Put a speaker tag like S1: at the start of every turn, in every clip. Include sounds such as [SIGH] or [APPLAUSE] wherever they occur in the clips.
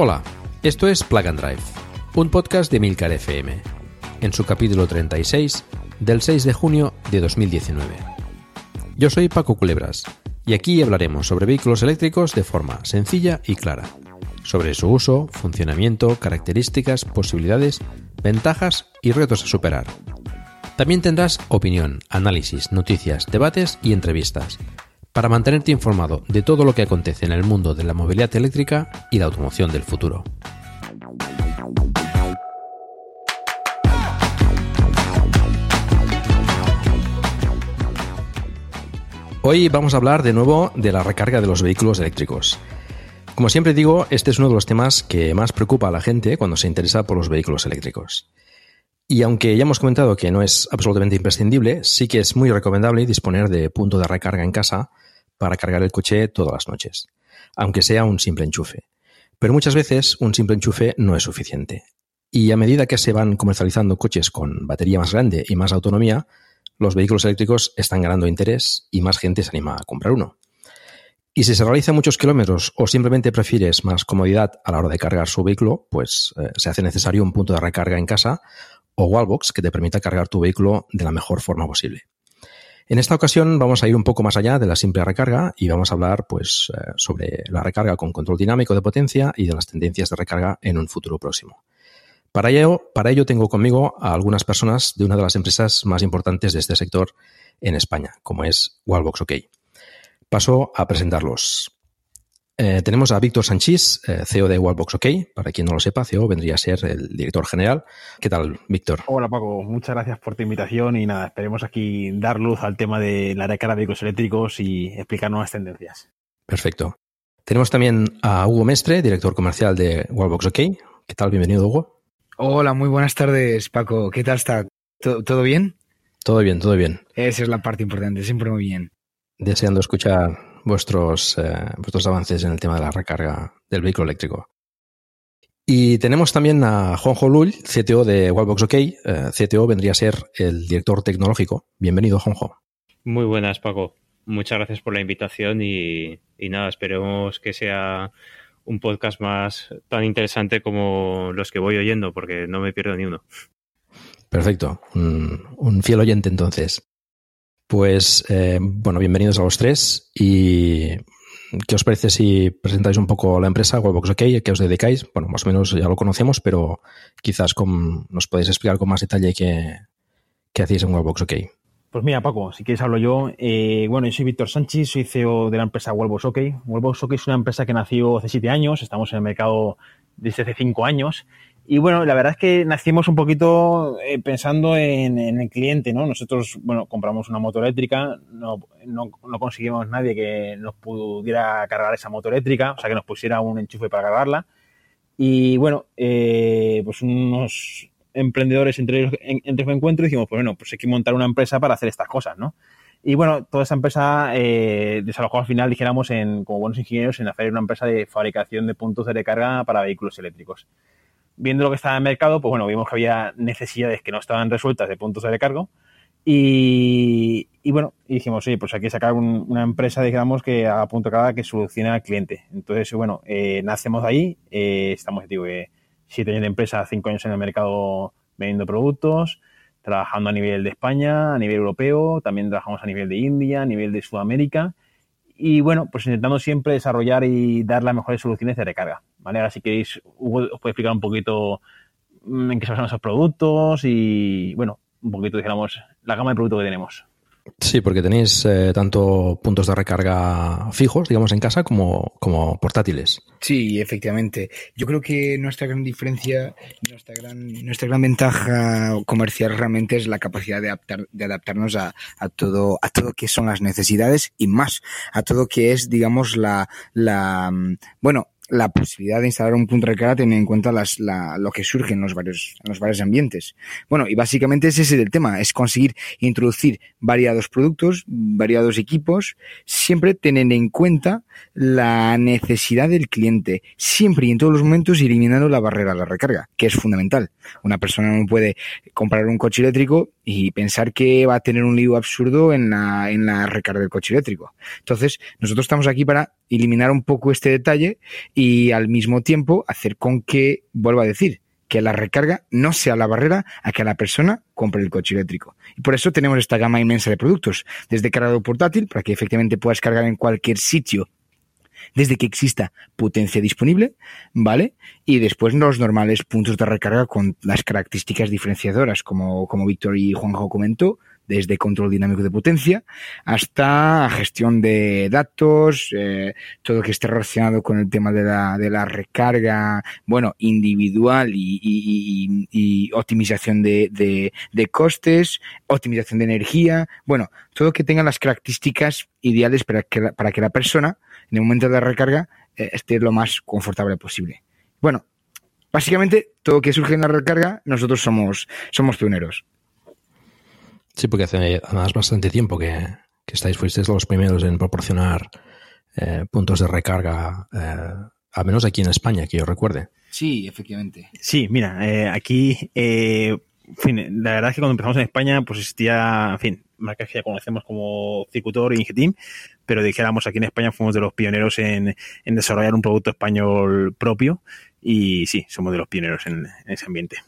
S1: Hola, esto es Plug and Drive, un podcast de Milcar FM, en su capítulo 36 del 6 de junio de 2019. Yo soy Paco Culebras y aquí hablaremos sobre vehículos eléctricos de forma sencilla y clara, sobre su uso, funcionamiento, características, posibilidades, ventajas y retos a superar. También tendrás opinión, análisis, noticias, debates y entrevistas para mantenerte informado de todo lo que acontece en el mundo de la movilidad eléctrica y la automoción del futuro. Hoy vamos a hablar de nuevo de la recarga de los vehículos eléctricos. Como siempre digo, este es uno de los temas que más preocupa a la gente cuando se interesa por los vehículos eléctricos. Y aunque ya hemos comentado que no es absolutamente imprescindible, sí que es muy recomendable disponer de punto de recarga en casa para cargar el coche todas las noches, aunque sea un simple enchufe. Pero muchas veces un simple enchufe no es suficiente. Y a medida que se van comercializando coches con batería más grande y más autonomía, los vehículos eléctricos están ganando interés y más gente se anima a comprar uno. Y si se realiza muchos kilómetros o simplemente prefieres más comodidad a la hora de cargar su vehículo, pues eh, se hace necesario un punto de recarga en casa o wallbox que te permita cargar tu vehículo de la mejor forma posible. En esta ocasión vamos a ir un poco más allá de la simple recarga y vamos a hablar pues, eh, sobre la recarga con control dinámico de potencia y de las tendencias de recarga en un futuro próximo. Para ello, para ello tengo conmigo a algunas personas de una de las empresas más importantes de este sector en España, como es Wallbox OK. Paso a presentarlos. Eh, tenemos a Víctor Sanchís, eh, CEO de Wallbox OK. Para quien no lo sepa, CEO vendría a ser el director general. ¿Qué tal, Víctor?
S2: Hola, Paco. Muchas gracias por tu invitación y nada, esperemos aquí dar luz al tema de la de vehículos eléctricos y explicar nuevas tendencias.
S1: Perfecto. Tenemos también a Hugo Mestre, director comercial de Wallbox OK. ¿Qué tal? Bienvenido, Hugo.
S3: Hola, muy buenas tardes, Paco. ¿Qué tal está? ¿Todo, bien?
S1: Todo bien, todo bien.
S3: Esa es la parte importante, siempre muy bien.
S1: Deseando escuchar vuestros, eh, vuestros avances en el tema de la recarga del vehículo eléctrico. Y tenemos también a Juanjo Lull, CTO de Wallbox OK. Eh, CTO vendría a ser el director tecnológico. Bienvenido, Juanjo.
S4: Muy buenas, Paco. Muchas gracias por la invitación y, nada, esperemos que sea un podcast más tan interesante como los que voy oyendo, porque no me pierdo ni uno.
S1: Perfecto. un fiel oyente entonces. Pues, eh, bueno, bienvenidos a los tres. ¿Y qué os parece si presentáis un poco la empresa Webbox OK, que os dedicáis? Bueno, más o menos ya lo conocemos, pero quizás nos podéis explicar con más detalle qué, hacéis en Webbox OK.
S2: Pues mira, Paco, si quieres hablo yo. Eh, bueno, yo soy Víctor Sánchez, soy CEO de la empresa Webbox OK. Webbox OK es una empresa que nació hace siete años, estamos en el mercado desde hace cinco años y bueno, la verdad es que nacimos un poquito eh, pensando en, el cliente, ¿no? Nosotros, bueno, compramos una moto eléctrica, no, no, conseguimos nadie que nos pudiera cargar esa moto eléctrica, o sea, que nos pusiera un enchufe para cargarla. Y bueno, eh, pues unos emprendedores entre ellos, entre su encuentro y dijimos, pues bueno, pues hay que montar una empresa para hacer estas cosas, ¿no? Y bueno, toda esa empresa eh, desalojó al final, dijéramos, en, como buenos ingenieros, en hacer una empresa de fabricación de puntos de recarga para vehículos eléctricos viendo lo que estaba en el mercado, pues bueno, vimos que había necesidades que no estaban resueltas de puntos de recargo. Y, bueno, dijimos, oye, pues hay que sacar una empresa, digamos, que haga punto carga que solucione al cliente. Entonces, bueno, eh, nacemos ahí, eh, estamos, digo, eh, siete años de empresa, cinco años en el mercado vendiendo productos, trabajando a nivel de España, a nivel europeo, también trabajamos a nivel de India, a nivel de Sudamérica y bueno, pues intentando siempre desarrollar y dar las mejores soluciones de recarga. ¿Vale? Ahora si queréis, Hugo os puede explicar un poquito mm, en qué se basan esos productos y bueno, un poquito, digamos, la gama de productos que tenemos.
S1: Sí, porque tenéis eh, tanto puntos de recarga fijos, digamos, en casa como, como portátiles.
S3: Sí, efectivamente. Yo creo que nuestra gran diferencia, nuestra gran, nuestra gran ventaja comercial realmente es la capacidad de, adaptar, de adaptarnos a, a todo, a todo que son las necesidades y más, a todo que es, digamos, la, la, bueno, la posibilidad de instalar un punto de recarga teniendo en cuenta las, la, lo que surge en los varios, en los varios ambientes. Bueno, y básicamente ese es el tema, es conseguir introducir variados productos, variados equipos, siempre teniendo en cuenta la necesidad del cliente, siempre y en todos los momentos eliminando la barrera de la recarga, que es fundamental. Una persona no puede comprar un coche eléctrico y pensar que va a tener un lío absurdo en la, en la recarga del coche eléctrico. Entonces, nosotros estamos aquí para eliminar un poco este detalle y al mismo tiempo hacer con que, vuelvo a decir, que la recarga no sea la barrera a que la persona compre el coche eléctrico. Y por eso tenemos esta gama inmensa de productos, desde cargador portátil, para que efectivamente puedas cargar en cualquier sitio desde que exista potencia disponible, ¿vale? Y después los normales puntos de recarga con las características diferenciadoras, como, como Víctor y Juanjo comentó, desde control dinámico de potencia hasta gestión de datos, eh, todo lo que esté relacionado con el tema de la, de la recarga, bueno, individual y, y, optimización de, costes, optimización de energía, bueno, todo que tenga las características ideales para que la, para que la persona en el momento de la recarga eh, esté lo más confortable posible. Bueno, básicamente todo lo que surge en la recarga, nosotros somos, somos pioneros.
S1: Sí, porque hace además bastante tiempo que, que estáis, fuisteis los primeros en proporcionar eh, puntos de recarga, eh, al menos aquí en España, que yo recuerde.
S3: Sí, efectivamente.
S2: Sí, mira, eh, aquí, en fin, la verdad es que cuando empezamos en España, pues existía, en fin, marcas que ya conocemos como Cicutor y Ingetim, pero dijéramos aquí en España fuimos de los pioneros en, en desarrollar un producto español propio y sí, somos de los pioneros en, en ese ambiente.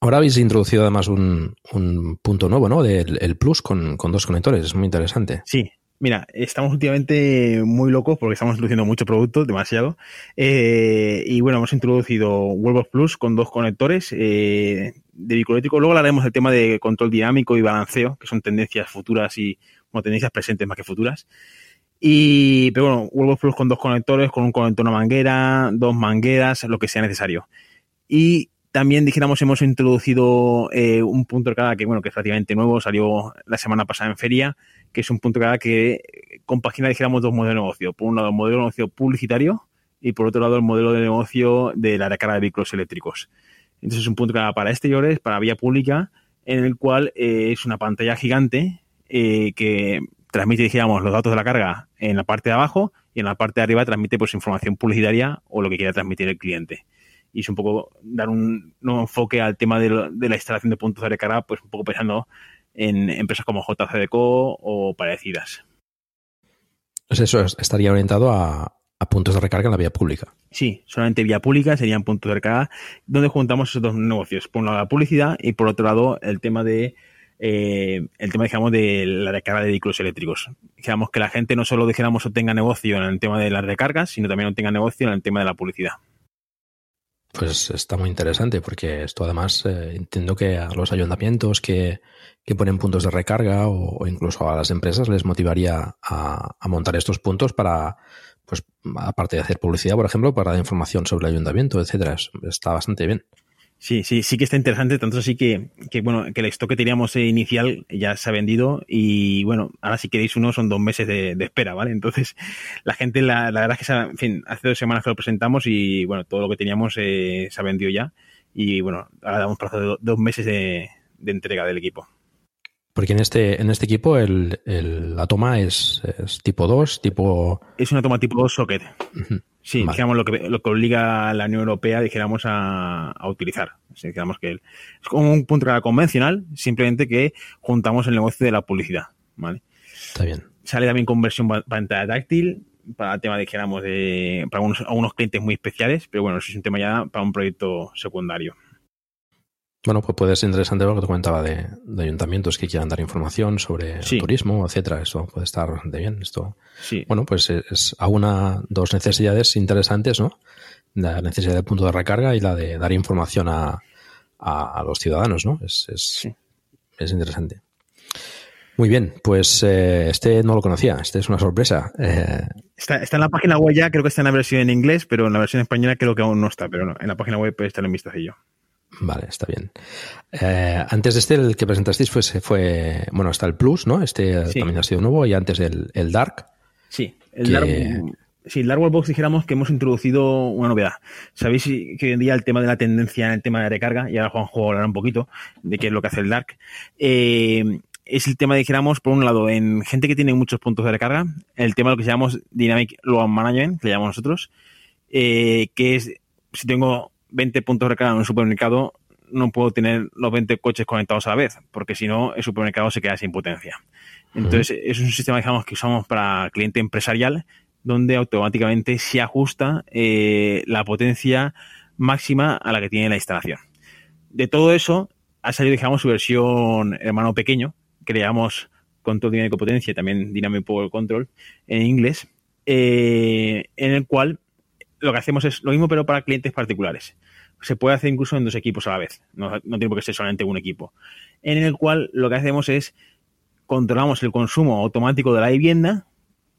S1: Ahora habéis introducido además un, un punto nuevo, ¿no? Del el Plus con, dos conectores. Es muy interesante.
S2: Sí. Mira, estamos últimamente muy locos porque estamos introduciendo mucho producto, demasiado. Eh, y bueno, hemos introducido Wellbox Plus con dos conectores eh, de vehículo Luego hablaremos del tema de control dinámico y balanceo, que son tendencias futuras y bueno, tendencias presentes más que futuras. Y, pero bueno, Wellbox Plus con dos conectores, con un conector una manguera, dos mangueras, lo que sea necesario. Y también dijéramos hemos introducido eh, un punto de carga que bueno que es relativamente nuevo, salió la semana pasada en feria, que es un punto de carga que compagina dijéramos dos modelos de negocio. Por un lado el modelo de negocio publicitario y por otro lado el modelo de negocio de la recarga de vehículos eléctricos. Entonces es un punto de carga para exteriores, para vía pública, en el cual eh, es una pantalla gigante eh, que transmite, dijéramos, los datos de la carga en la parte de abajo y en la parte de arriba transmite pues información publicitaria o lo que quiera transmitir el cliente y es un poco dar un nuevo enfoque al tema de, lo, de la instalación de puntos de recarga, pues un poco pensando en empresas como JCDCO o parecidas.
S1: Pues eso estaría orientado a, a, puntos de recarga en la vía pública.
S2: Sí, solamente vía pública serían puntos de recarga donde juntamos esos dos negocios. Por un lado la publicidad y por otro lado el tema de eh, el tema, digamos, de la recarga de vehículos eléctricos. Digamos que la gente no solo, dijéramos, obtenga negocio en el tema de las recargas, sino también obtenga negocio en el tema de la publicidad.
S1: Pues está muy interesante porque esto además eh, entiendo que a los ayuntamientos que, que ponen puntos de recarga o, incluso a las empresas les motivaría a, a, montar estos puntos para, pues aparte de hacer publicidad, por ejemplo, para dar información sobre el ayuntamiento, etcétera. Está bastante bien.
S2: Sí, sí, sí que está interesante, tanto así que, que bueno, que el stock que teníamos inicial ya se ha vendido y bueno, ahora si queréis uno son dos meses de, de espera, ¿vale? Entonces, [LAUGHS] la gente, la, la verdad es que, se ha, en fin, hace dos semanas que lo presentamos y bueno, todo lo que teníamos eh, se ha vendido ya y bueno, ahora damos plazo de do, dos meses de, de, entrega del equipo.
S1: Porque en este, en este equipo el, el, la toma es, es, tipo 2, tipo...
S2: Es una toma tipo 2 socket. Uh -huh. Sí, vale. digamos lo que, lo que obliga a la Unión Europea, dijéramos, a, a utilizar. Sea, digamos que es como un punto convencional, simplemente que juntamos el negocio de la publicidad. ¿vale?
S1: Está bien.
S2: Sale también con versión pantalla táctil, para el tema, dijéramos, de, para unos, algunos clientes muy especiales, pero bueno, eso es un tema ya para un proyecto secundario.
S1: Bueno, pues puede ser interesante lo que te comentaba de, de ayuntamientos que quieran dar información sobre sí. turismo, etcétera. Esto puede estar bastante bien. Esto,
S2: sí.
S1: bueno, pues es a una, dos necesidades interesantes, ¿no? La necesidad del punto de recarga y la de dar información a, a, a los ciudadanos, ¿no? Es, es,
S2: sí.
S1: es interesante. Muy bien, pues eh, este no lo conocía, este es una sorpresa. Eh,
S2: está, está, en la página web ya, creo que está en la versión en inglés, pero en la versión española creo que aún no está, pero no, en la página web puede estar en vistacillo.
S1: Vale, está bien. Eh, antes de este, el que presentasteis fue, fue, bueno, está el Plus, ¿no? Este también ha sido nuevo y antes el, el Dark.
S2: Sí, el Dark sí, el Dark Box dijéramos que hemos introducido una novedad. Sabéis que hoy en día el tema de la tendencia en el tema de recarga, y ahora Juanjo hablará un poquito de qué es lo que hace el Dark, eh, es el tema, dijéramos, por un lado, en gente que tiene muchos puntos de recarga, el tema de lo que llamamos Dynamic Load Management, que le llamamos nosotros, eh, que es, si tengo 20 puntos de recarga en un supermercado, no puedo tener los 20 coches conectados a la vez, porque si no, el supermercado se queda sin potencia. Entonces, es un sistema, digamos, que usamos para cliente empresarial, donde automáticamente se ajusta eh, la potencia máxima a la que tiene la instalación. De todo eso, ha salido, digamos, su versión hermano pequeño, que le llamamos control dinámico potencia, también Dynamic Power Control en inglés, eh, en el cual lo que hacemos es lo mismo, pero para clientes particulares. Se puede hacer incluso en dos equipos a la vez, no, no tiene por qué ser solamente un equipo. En el cual lo que hacemos es controlamos el consumo automático de la vivienda.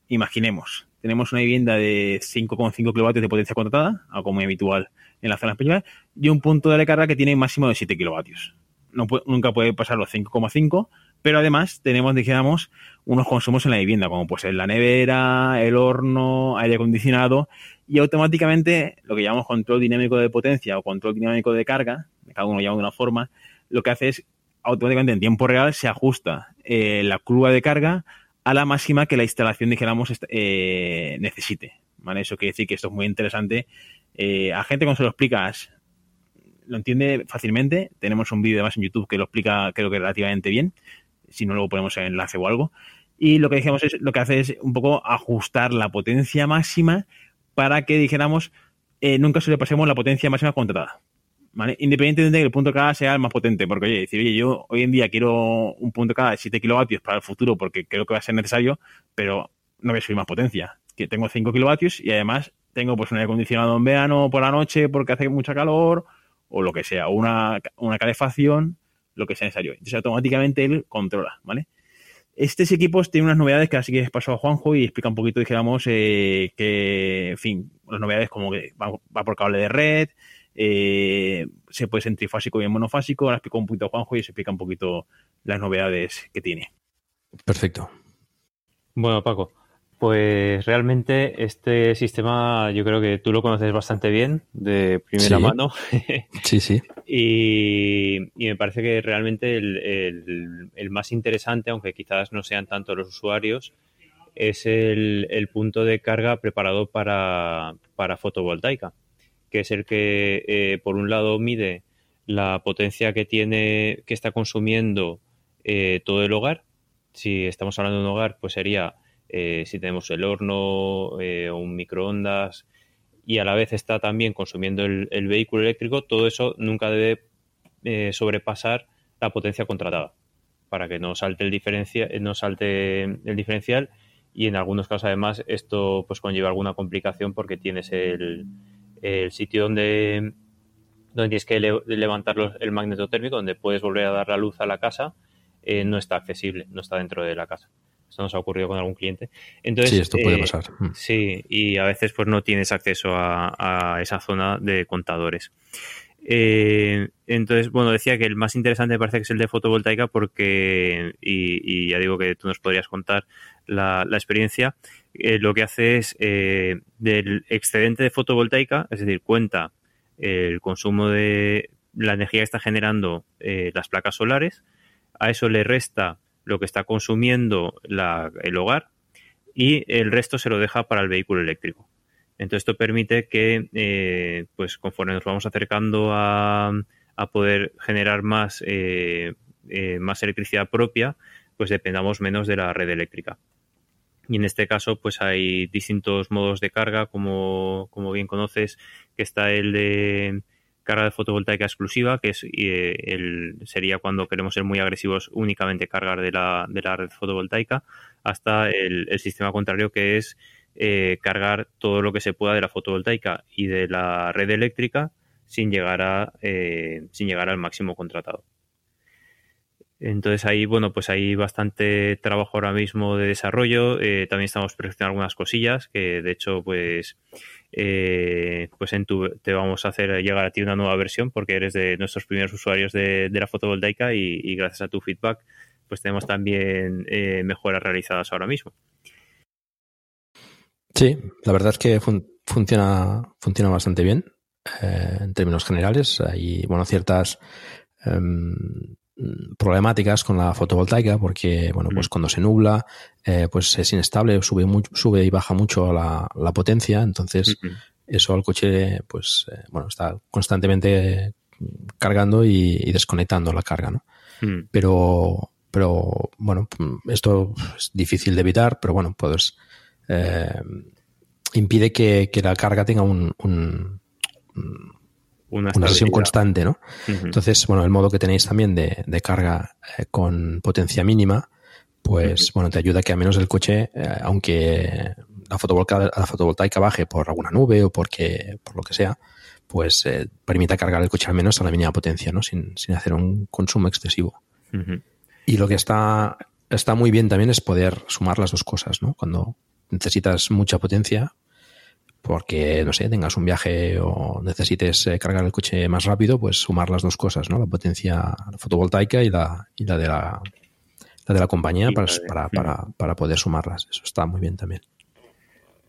S2: Imaginemos, tenemos una vivienda de 5,5 kilovatios de potencia contratada, como habitual en la zona española, y un punto de recarga que tiene máximo de 7 kilovatios. No nunca puede pasar los 5,5, pero además tenemos, dijéramos, unos consumos en la vivienda, como pues la nevera, el horno, aire acondicionado, y automáticamente lo que llamamos control dinámico de potencia o control dinámico de carga, cada uno lo llama de una forma, lo que hace es automáticamente en tiempo real se ajusta eh, la curva de carga a la máxima que la instalación, dijéramos, eh, necesite. ¿vale? Eso quiere decir que esto es muy interesante. Eh, a gente cuando se lo explicas lo entiende fácilmente. Tenemos un vídeo además en YouTube que lo explica creo que relativamente bien. Si no, luego ponemos el enlace o algo. Y lo que dijimos es, lo que hace es un poco ajustar la potencia máxima para que dijéramos eh, nunca sobrepasemos la potencia máxima contratada. ¿Vale? Independientemente de que el punto carga sea el más potente, porque oye, decir, oye, yo hoy en día quiero un punto carga de 7 kilovatios para el futuro porque creo que va a ser necesario, pero no voy a subir más potencia. Que tengo 5 kilovatios y además tengo pues un aire acondicionado en verano por la noche porque hace mucha calor o lo que sea, una, una calefacción, lo que sea necesario. Entonces automáticamente él controla, ¿vale? Estos equipos tienen unas novedades que así que pasó a Juanjo y explica un poquito, dijéramos, eh, que, en fin, las novedades como que va, por cable de red, eh, se puede ser trifásico y monofásico. Ahora explico un poquito a Juanjo y se explica un poquito las novedades que tiene.
S1: Perfecto.
S4: Bueno, Paco, pues realmente este sistema yo creo que tú lo conoces bastante bien de primera mano. [LAUGHS]
S1: sí, sí.
S4: Y, me parece que realmente el, más interesante, aunque quizás no sean tanto los usuarios, es el, punto de carga preparado para, fotovoltaica, que es el que eh, por un lado mide la potencia que tiene, que está consumiendo eh, todo el hogar. Si estamos hablando de un hogar, pues sería eh, si tenemos el horno eh, o un microondas y a la vez está también consumiendo el, vehículo eléctrico, todo eso nunca debe eh, sobrepasar la potencia contratada para que no salte el diferencia, no salte el diferencial y en algunos casos además esto pues conlleva alguna complicación porque tienes el, sitio donde donde tienes que levantar el magneto térmico, donde puedes volver a dar la luz a la casa, no está accesible, no está dentro de la casa. Esto nos ha ocurrido con algún cliente. Entonces,
S1: sí, esto puede eh, pasar.
S4: Mm. Sí, y a veces pues no tienes acceso a, esa zona de contadores. Eh, entonces, bueno, decía que el más interesante me parece que es el de fotovoltaica porque, y, ya digo que tú nos podrías contar la, experiencia, eh, lo que hace es del excedente de fotovoltaica, es decir, cuenta el consumo de la energía que está generando las placas solares, a eso le resta lo que está consumiendo el hogar y el resto se lo deja para el vehículo eléctrico. Entonces esto permite que, eh, pues conforme nos vamos acercando a, poder generar más, eh, eh, más electricidad propia, pues dependamos menos de la red eléctrica. Y en este caso, pues hay distintos modos de carga, como, como bien conoces, que está el de carga de fotovoltaica exclusiva, que es, eh, el, sería cuando queremos ser muy agresivos únicamente cargar de la, de la red fotovoltaica, hasta el, sistema contrario que es eh, cargar todo lo que se pueda de la fotovoltaica y de la red eléctrica sin llegar, a, eh, sin llegar al máximo contratado. Entonces ahí, bueno, pues hay bastante trabajo ahora mismo de desarrollo. También estamos perfeccionando algunas cosillas que, de hecho, pues, eh, pues en tu, te vamos a hacer llegar a ti una nueva versión porque eres de nuestros primeros usuarios de, la fotovoltaica y, gracias a tu feedback, pues tenemos también eh, mejoras realizadas ahora mismo.
S1: Sí, la verdad es que funciona, funciona bastante bien en términos generales. Hay, bueno, ciertas em, problemáticas con la fotovoltaica porque, bueno, pues cuando se nubla, eh, pues es inestable, sube, sube y baja mucho la, potencia, entonces eso al coche, pues, eh, bueno, está constantemente cargando y, desconectando la carga, ¿no? Pero, pero, bueno, esto es difícil de evitar, pero bueno, pues eh, impide que, la carga tenga un una, sesión constante, ¿no? Entonces, bueno, el modo que tenéis también de, carga eh, con potencia mínima, pues, bueno, te ayuda a que al menos el coche, eh, aunque la fotovoltaica, la fotovoltaica baje por alguna nube o porque, por lo que sea, pues eh, permita cargar el coche al menos a la mínima potencia, ¿no? Sin, sin hacer un consumo excesivo. Y lo que está, está muy bien también es poder sumar las dos cosas, ¿no? Cuando necesitas mucha potencia, porque, no sé, tengas un viaje o necesites eh, cargar el coche más rápido, pues sumar las dos cosas, ¿no? La potencia fotovoltaica y la, y la de la, la de la compañía para, para, para, poder sumarlas. Eso está muy bien también.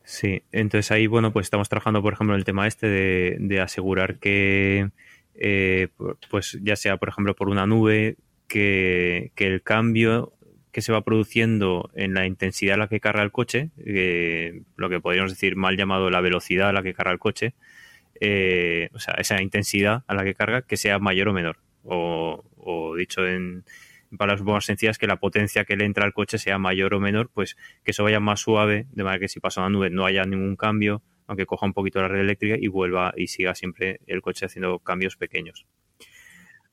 S4: Sí, entonces ahí, bueno, pues estamos trabajando, por ejemplo, en el tema este de, de asegurar que, eh, pues ya sea, por ejemplo, por una nube, que, que el cambio que se va produciendo en la intensidad a la que carga el coche, lo que podríamos decir mal llamado la velocidad a la que carga el coche, eh, o sea, esa intensidad a la que carga, que sea mayor o menor. O, dicho en, palabras más sencillas, que la potencia que le entra al coche sea mayor o menor, pues que eso vaya más suave, de manera que si pasa una nube no haya ningún cambio, aunque coja un poquito la red eléctrica y vuelva y siga siempre el coche haciendo cambios pequeños.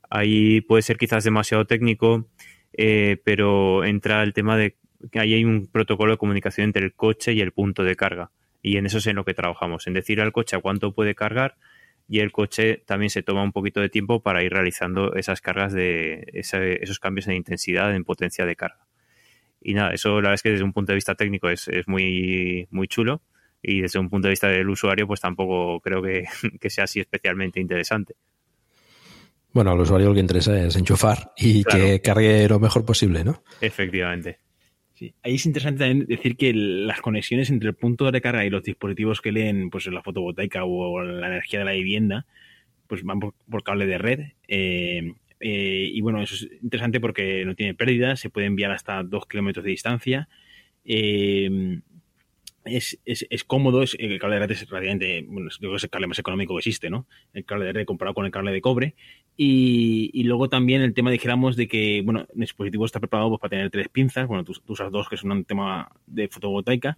S4: Ahí puede ser quizás demasiado técnico eh, pero entra el tema de que ahí hay un protocolo de comunicación entre el coche y el punto de carga. Y en eso es en lo que trabajamos, en decir al coche a cuánto puede cargar y el coche también se toma un poquito de tiempo para ir realizando esas cargas de esos cambios en intensidad, en potencia de carga. Y nada, eso la verdad es que desde un punto de vista técnico es, es muy, muy chulo y desde un punto de vista del usuario pues tampoco creo que [LAUGHS] sea así especialmente interesante.
S1: Bueno, al usuario lo que interesa es enchufar y que cargue lo mejor posible, ¿no?
S4: Efectivamente.
S2: Sí. Ahí es interesante también decir que las conexiones entre el punto de carga y los dispositivos que leen pues, la fotovoltaica o la energía de la vivienda, pues van por, cable de red. Eh, eh, y bueno, eso es interesante porque no tiene pérdida, se puede enviar hasta dos kilómetros de distancia. Eh, es, es, es, cómodo, es, el cable de red es relativamente, bueno, es el cable más económico que existe, ¿no? El cable de red comparado con el cable de cobre. Y, y luego también el tema, dijéramos, de que, bueno, el dispositivo está preparado pues, para tener tres pinzas, bueno, tú, tú usas dos, que es un tema de fotovoltaica,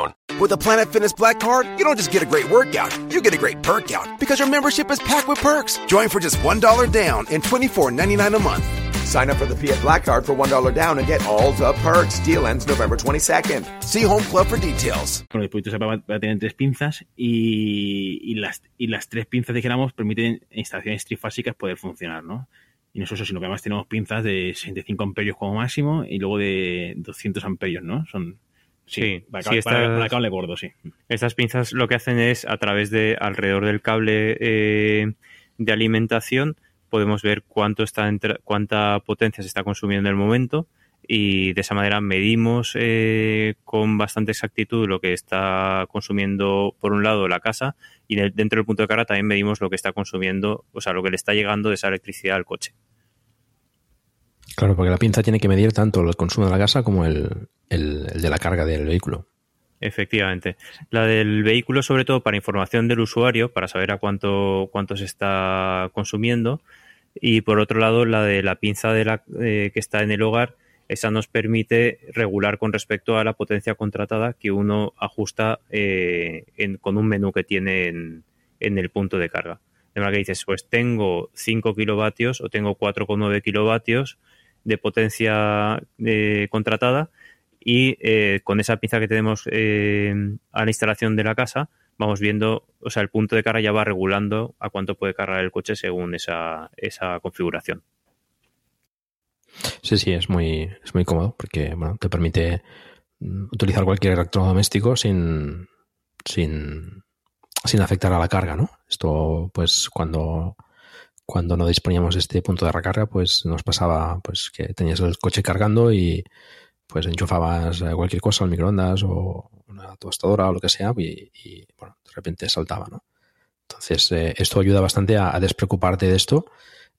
S5: With a Planet Fitness Black Card, you don't just get a great workout, you get a great perk out because your membership is packed with perks. Join for just $1 down and $24.99 a month. Sign up for the Fiat Black Card for $1 down and get all the perks. Deal ends November 22nd. See Home Club for details.
S2: Con el dispositivo se va a tener tres pinzas y, y, las, y las tres pinzas, dijéramos, permiten instalaciones trifásicas poder funcionar, ¿no? Y nosotros, si lo que además tenemos pinzas de 65 amperios como máximo y luego de 200 amperios, ¿no? Son
S4: Sí, sí, para,
S2: cable gordo, sí.
S4: Estas pinzas lo que hacen es, a través de alrededor del cable eh, de alimentación, podemos ver cuánto está cuánta potencia se está consumiendo en el momento y de esa manera medimos eh, con bastante exactitud lo que está consumiendo por un lado la casa y dentro del punto de carga también medimos lo que está consumiendo, o sea, lo que le está llegando de esa electricidad al coche.
S1: Claro, porque la pinza tiene que medir tanto el consumo de la casa como el, de la carga del vehículo.
S4: Efectivamente. La del vehículo, sobre todo para información del usuario, para saber a cuánto, cuánto se está consumiendo, Y por otro lado, la de la pinza de la, eh, que está en el hogar, esa nos permite regular con respecto a la potencia contratada que uno ajusta eh, con un menú que tiene en, el punto de carga. De manera que dices, pues tengo 5 kilovatios o tengo 4,9 kilovatios de potencia eh, contratada y con esa pinza que tenemos a la instalación de la casa, vamos viendo, o sea, el punto de carga ya va regulando a cuánto puede cargar el coche según esa, esa configuración.
S1: Sí, sí, es muy, es muy cómodo porque bueno, te permite mm, utilizar cualquier electrodoméstico sin, sin, sin afectar a la carga, ¿no? Esto, pues, cuando, cuando no disponíamos de este punto de recarga, pues nos pasaba pues que tenías el coche cargando y pues enchufabas cualquier cosa al microondas o una tostadora o lo que sea y, bueno, de repente saltaba, ¿no? Entonces, eh, esto ayuda bastante a, despreocuparte de esto,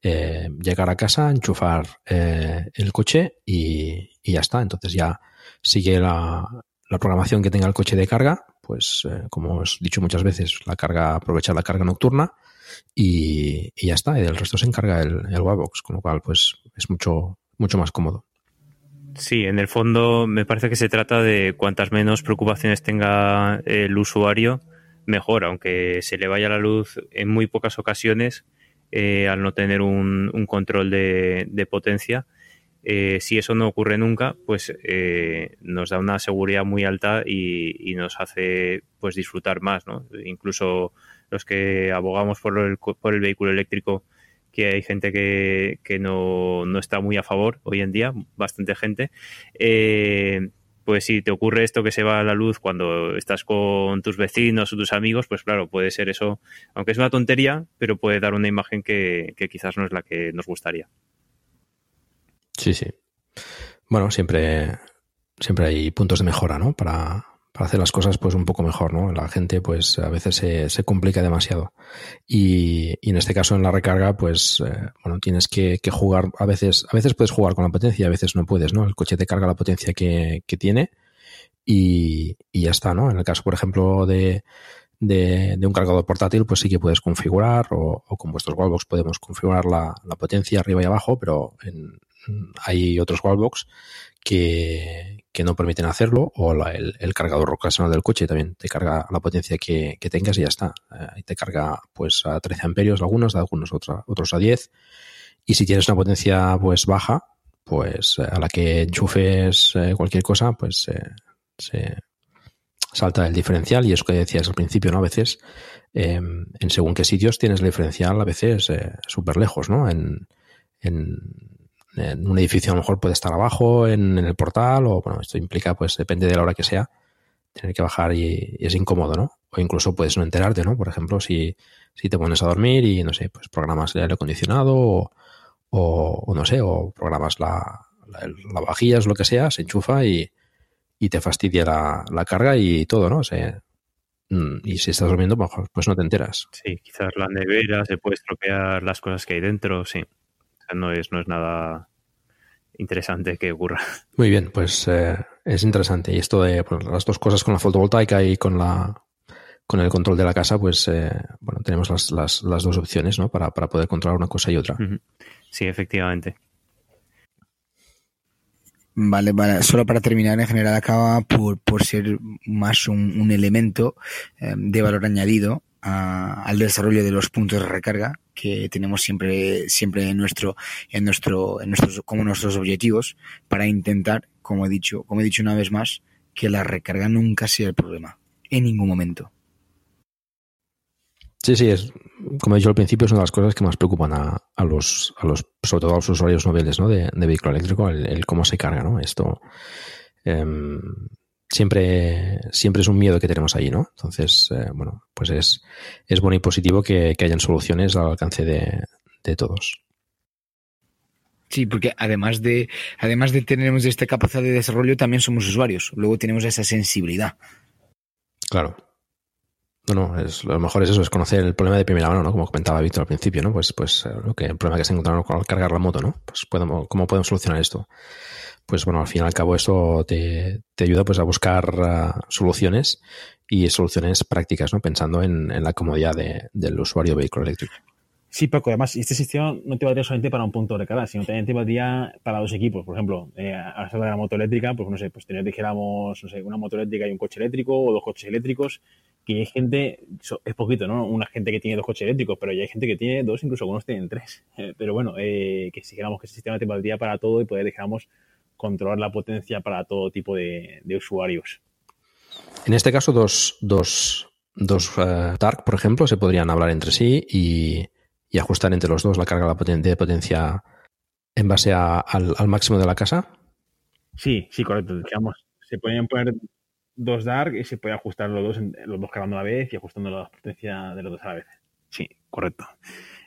S1: eh, llegar a casa, enchufar eh, el coche y, ya está. Entonces ya sigue la, programación que tenga el coche de carga, pues como os he dicho muchas veces, la carga, aprovechar la carga nocturna y, ya está. Y del resto se encarga el, el Wallbox, con lo cual pues es mucho, mucho más cómodo.
S4: Sí, en el fondo me parece que se trata de cuantas menos preocupaciones tenga el usuario, mejor, aunque se le vaya la luz en muy pocas ocasiones eh, al no tener un, control de, potencia. Eh, si eso no ocurre nunca, pues eh, nos da una seguridad muy alta y, nos hace pues disfrutar más, ¿no? Incluso los que abogamos por el, por el vehículo eléctrico que hay gente que, que no, no, está muy a favor hoy en día, bastante gente. Eh, pues si te ocurre esto que se va a la luz cuando estás con tus vecinos o tus amigos, pues claro, puede ser eso, aunque es una tontería, pero puede dar una imagen que, que quizás no es la que nos gustaría.
S1: Sí, sí. Bueno, siempre, siempre hay puntos de mejora, ¿no? Para, para hacer las cosas pues un poco mejor, ¿no? La gente pues a veces se, se complica demasiado. Y, y, en este caso en la recarga pues eh, bueno, tienes que, jugar, a veces, a veces puedes jugar con la potencia, a veces no puedes, ¿no? El coche te carga la potencia que, que tiene y, y, ya está, ¿no? En el caso, por ejemplo, de, de, de, un cargador portátil, pues sí que puedes configurar o, o con vuestros wallbox podemos configurar la, la, potencia arriba y abajo, pero en, hay otros wallbox que, no permiten hacerlo, o el, el, cargador ocasional del coche también te carga la potencia que, tengas y ya está. Eh, te carga pues a 13 amperios algunos, algunos otra, otros a 10. Y si tienes una potencia pues baja, pues a la que enchufes eh, cualquier cosa, pues eh, se salta el diferencial y es lo que decías al principio, ¿no? A veces em, en según qué sitios tienes el diferencial a veces súper lejos, ¿no? En, en en un edificio a lo mejor puede estar abajo, en, el portal, o bueno, esto implica, pues depende de la hora que sea, tener que bajar y, es incómodo, ¿no? O incluso puedes no enterarte, ¿no? Por ejemplo, si, si te pones a dormir y, no sé, pues programas el aire acondicionado o, o, no sé, o programas la, la, la, vajilla, es lo que sea, se enchufa y, y te fastidia la, la, carga y todo, ¿no? Mm, y si estás durmiendo, pues no te enteras.
S4: Sí, quizás la nevera, se puede estropear las cosas que hay dentro, sí no es, no es nada interesante que ocurra. [LAUGHS]
S1: Muy bien, pues eh, es interesante. Y esto de pues, las dos cosas con la fotovoltaica y con la con el control de la casa, pues eh, bueno, tenemos las, las, las, dos opciones, ¿no? Para, para poder controlar una cosa y otra.
S4: Sí, efectivamente.
S3: Vale, vale. Solo para terminar, en general acaba por, por ser más un, un elemento eh, de valor añadido a, al desarrollo de los puntos de recarga que tenemos siempre, siempre en nuestro, en nuestro, en nuestros, como nuestros objetivos para intentar, como he dicho, como he dicho una vez más, que la recarga nunca sea el problema, en ningún momento.
S1: Sí, sí, es, como he dicho al principio, es una de las cosas que más preocupan a, a los, a los, sobre todo a los usuarios noveles, ¿no? De, vehículo eléctrico, el, cómo se carga, ¿no? Esto, eh, siempre, siempre es un miedo que tenemos ahí, ¿no? Entonces, eh, bueno, pues es, es bueno y positivo que, que hayan soluciones al alcance de, de, todos.
S3: Sí, porque además de, además de tener esta capacidad de desarrollo, también somos usuarios. Luego tenemos esa sensibilidad.
S1: Claro. No, no, es, lo mejor es eso, es conocer el problema de primera mano, ¿no? Como comentaba Víctor al principio, ¿no? Pues, pues eh, lo que, el problema que se encontraron al cargar la moto, ¿no? Pues podemos, cómo podemos solucionar esto pues bueno, al fin y al cabo esto te, te ayuda pues a buscar uh, soluciones y soluciones prácticas, ¿no? Pensando en, en la comodidad de, del usuario vehículo eléctrico.
S2: Sí, Paco, además, este sistema no te valdría solamente para un punto de recarga, sino también te valdría para dos equipos. Por ejemplo, eh, a de la moto eléctrica, pues no sé, pues tener, dijéramos, no sé, una moto eléctrica y un coche eléctrico o dos coches eléctricos, que hay gente, es poquito, ¿no? Una gente que tiene dos coches eléctricos, pero ya hay gente que tiene dos, incluso algunos tienen tres. Eh, pero bueno, eh, que si dijéramos que el sistema te valdría para todo y poder, dijéramos, controlar la potencia para todo tipo de, usuarios.
S1: En este caso, dos, dos, dos Dark, por ejemplo, se podrían hablar entre sí y y ajustar entre los dos la carga de potencia en base al, máximo de la casa?
S2: Sí, sí, correcto. Digamos, se pueden poner dos dark y se puede ajustar los dos, los dos cargando a la vez y ajustando la potencia de los dos a la vez. Sí, correcto.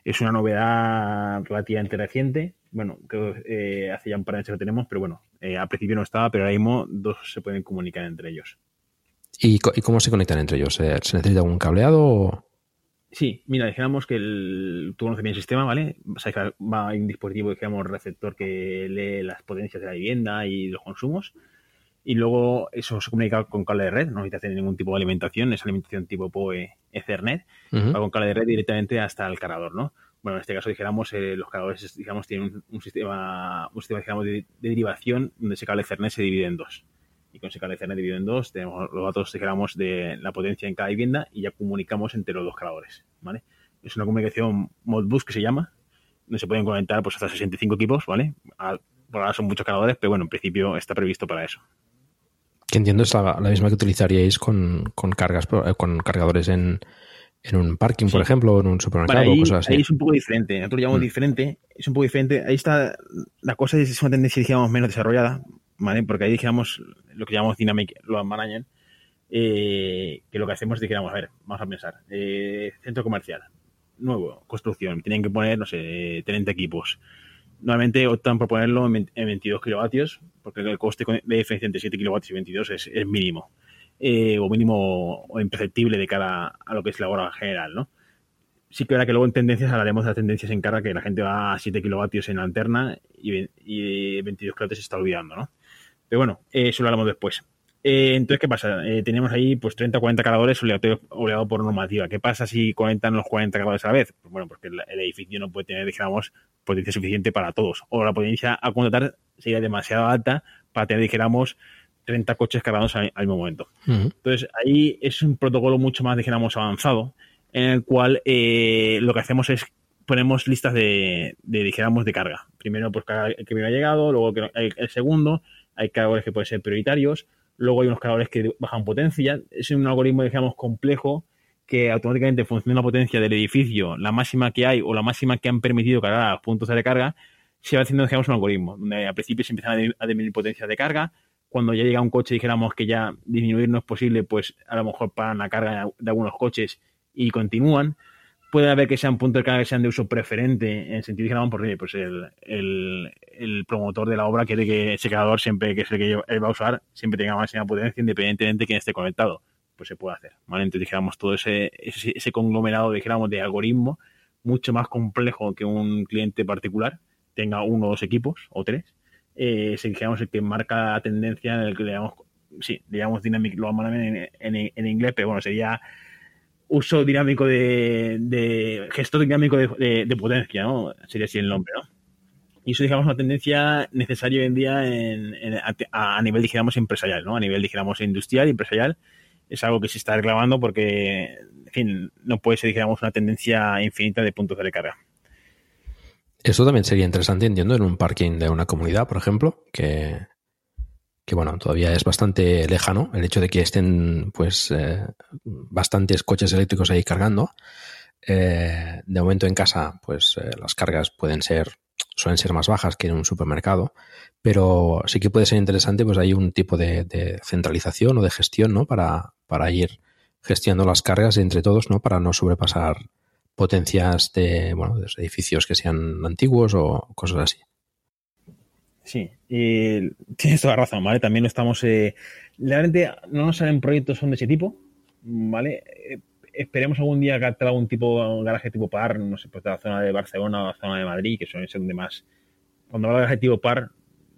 S2: Es una novedad relativamente reciente. Bueno, que eh, hace ya un par de años que lo tenemos, pero bueno, eh, al principio no estaba, pero ahora mismo dos se pueden comunicar entre ellos.
S1: ¿Y, cómo se conectan entre ellos? ¿Se necesita algún cableado o...?
S2: Sí, mira, dijéramos que el, tú conoces bien el sistema, ¿vale? Va a un dispositivo, dijéramos, receptor que lee las potencias de la vivienda y los consumos. Y luego eso se comunica con cable de red, no necesita hacer ningún tipo de alimentación, es alimentación tipo PoE Ethernet, va con cable de red directamente hasta el cargador, ¿no? Bueno, en este caso, dijéramos, eh, los cargadores, digamos, tienen un, sistema, un sistema digamos, de, derivación donde ese cable Ethernet se divide en dos y con ese cable Ethernet dividido en dos, tenemos los datos, dijéramos, de la potencia en cada vivienda y ya comunicamos entre los dos cargadores, ¿vale? Es una comunicación Modbus que se llama, donde se pueden conectar pues hasta 65 equipos, ¿vale? por ahora son muchos cargadores, pero bueno, en principio está previsto para eso.
S1: Que entiendo es la, misma que utilizaríais con, cargas, eh, con cargadores en, un parking, por ejemplo, o en un supermercado,
S2: o
S1: cosas así.
S2: Ahí es un poco diferente, nosotros lo llamamos mm. diferente, es un poco diferente. Ahí está, la cosa es una tendencia, digamos, menos desarrollada, ¿vale? Porque ahí dijéramos lo que llamamos Dynamic Load Management, eh, que lo que hacemos es dijéramos, a ver, vamos a pensar, eh, centro comercial, nuevo, construcción, tienen que poner, no sé, 30 equipos. Normalmente optan por ponerlo en 22 kilovatios, porque el coste de diferencia entre 7 kilovatios y 22 es, mínimo, eh, o mínimo o imperceptible de cara a lo que es la hora general, ¿no? sí que verá que luego en tendencias hablaremos de las tendencias en carga, que la gente va a 7 kilovatios en la lanterna y, y 22 kilovatios se está olvidando, ¿no? Pero bueno, eso lo hablamos después. Eh, entonces, ¿qué pasa? Eh, tenemos ahí pues 30 o 40 cargadores obligados por normativa. ¿Qué pasa si conectan los 40 cargadores a la vez? Pues bueno, porque el, edificio no puede tener, digamos, potencia suficiente para todos. O la potencia a contratar sería demasiado alta para tener, dijéramos, 30 coches cargados al, mismo momento. Entonces, ahí es un protocolo mucho más, dijéramos, avanzado, en el cual eh, lo que hacemos es ponemos listas de, dijéramos, de carga. Primero, pues el que me ha llegado, luego el segundo, hay cargadores que pueden ser prioritarios, luego hay unos cargadores que bajan potencia, es un algoritmo, digamos, complejo que automáticamente en función de la potencia del edificio, la máxima que hay o la máxima que han permitido cargar a los puntos de recarga, se va haciendo, digamos, un algoritmo, donde al principio se empiezan a disminuir potencia de carga, cuando ya llega un coche dijéramos que ya disminuir no es posible, pues a lo mejor paran la carga de algunos coches y continúan puede haber que sean puntos de carga que sean de uso preferente, en el sentido que porque pues el, promotor de la obra quiere que ese cargador, siempre que es el que va a usar, siempre tenga máxima potencia independientemente de quién esté conectado. Pues se puede hacer. Entonces dijéramos todo ese, ese, conglomerado dijéramos, de algoritmo mucho más complejo que un cliente particular tenga uno o dos equipos o tres. Eh, es digamos, el que marca la tendencia en el que le llamamos, sí, le llamamos Dynamic Load Management en, en, en inglés, pero bueno, sería uso dinámico de, de gestor dinámico de, potencia, ¿no? Sería así el nombre, ¿no? Y eso, digamos, una tendencia necesaria hoy en día en, a, nivel, digamos, empresarial, ¿no? A nivel, digamos, industrial empresarial. Es algo que se está reclamando porque, en fin, no puede ser, digamos, una tendencia infinita de puntos de recarga.
S1: Eso también sería interesante, entiendo, en un parking de una comunidad, por ejemplo, que, que bueno, todavía es bastante lejano el hecho de que estén pues eh, bastantes coches eléctricos ahí cargando. Eh, de momento en casa, pues eh, las cargas pueden ser, suelen ser más bajas que en un supermercado, pero sí que puede ser interesante, pues hay un tipo de, centralización o de gestión, ¿no? Para, para ir gestionando las cargas entre todos, ¿no? Para no sobrepasar potencias de, bueno, de edificios que sean antiguos o cosas así.
S2: Sí, y tienes toda razón, ¿vale? También estamos. Eh, realmente no nos salen proyectos son de ese tipo, ¿vale? Eh, esperemos algún día captar algún tipo, un garaje tipo par, no sé, pues de la zona de Barcelona o la zona de Madrid, que son donde más. Cuando hablo de garaje tipo par,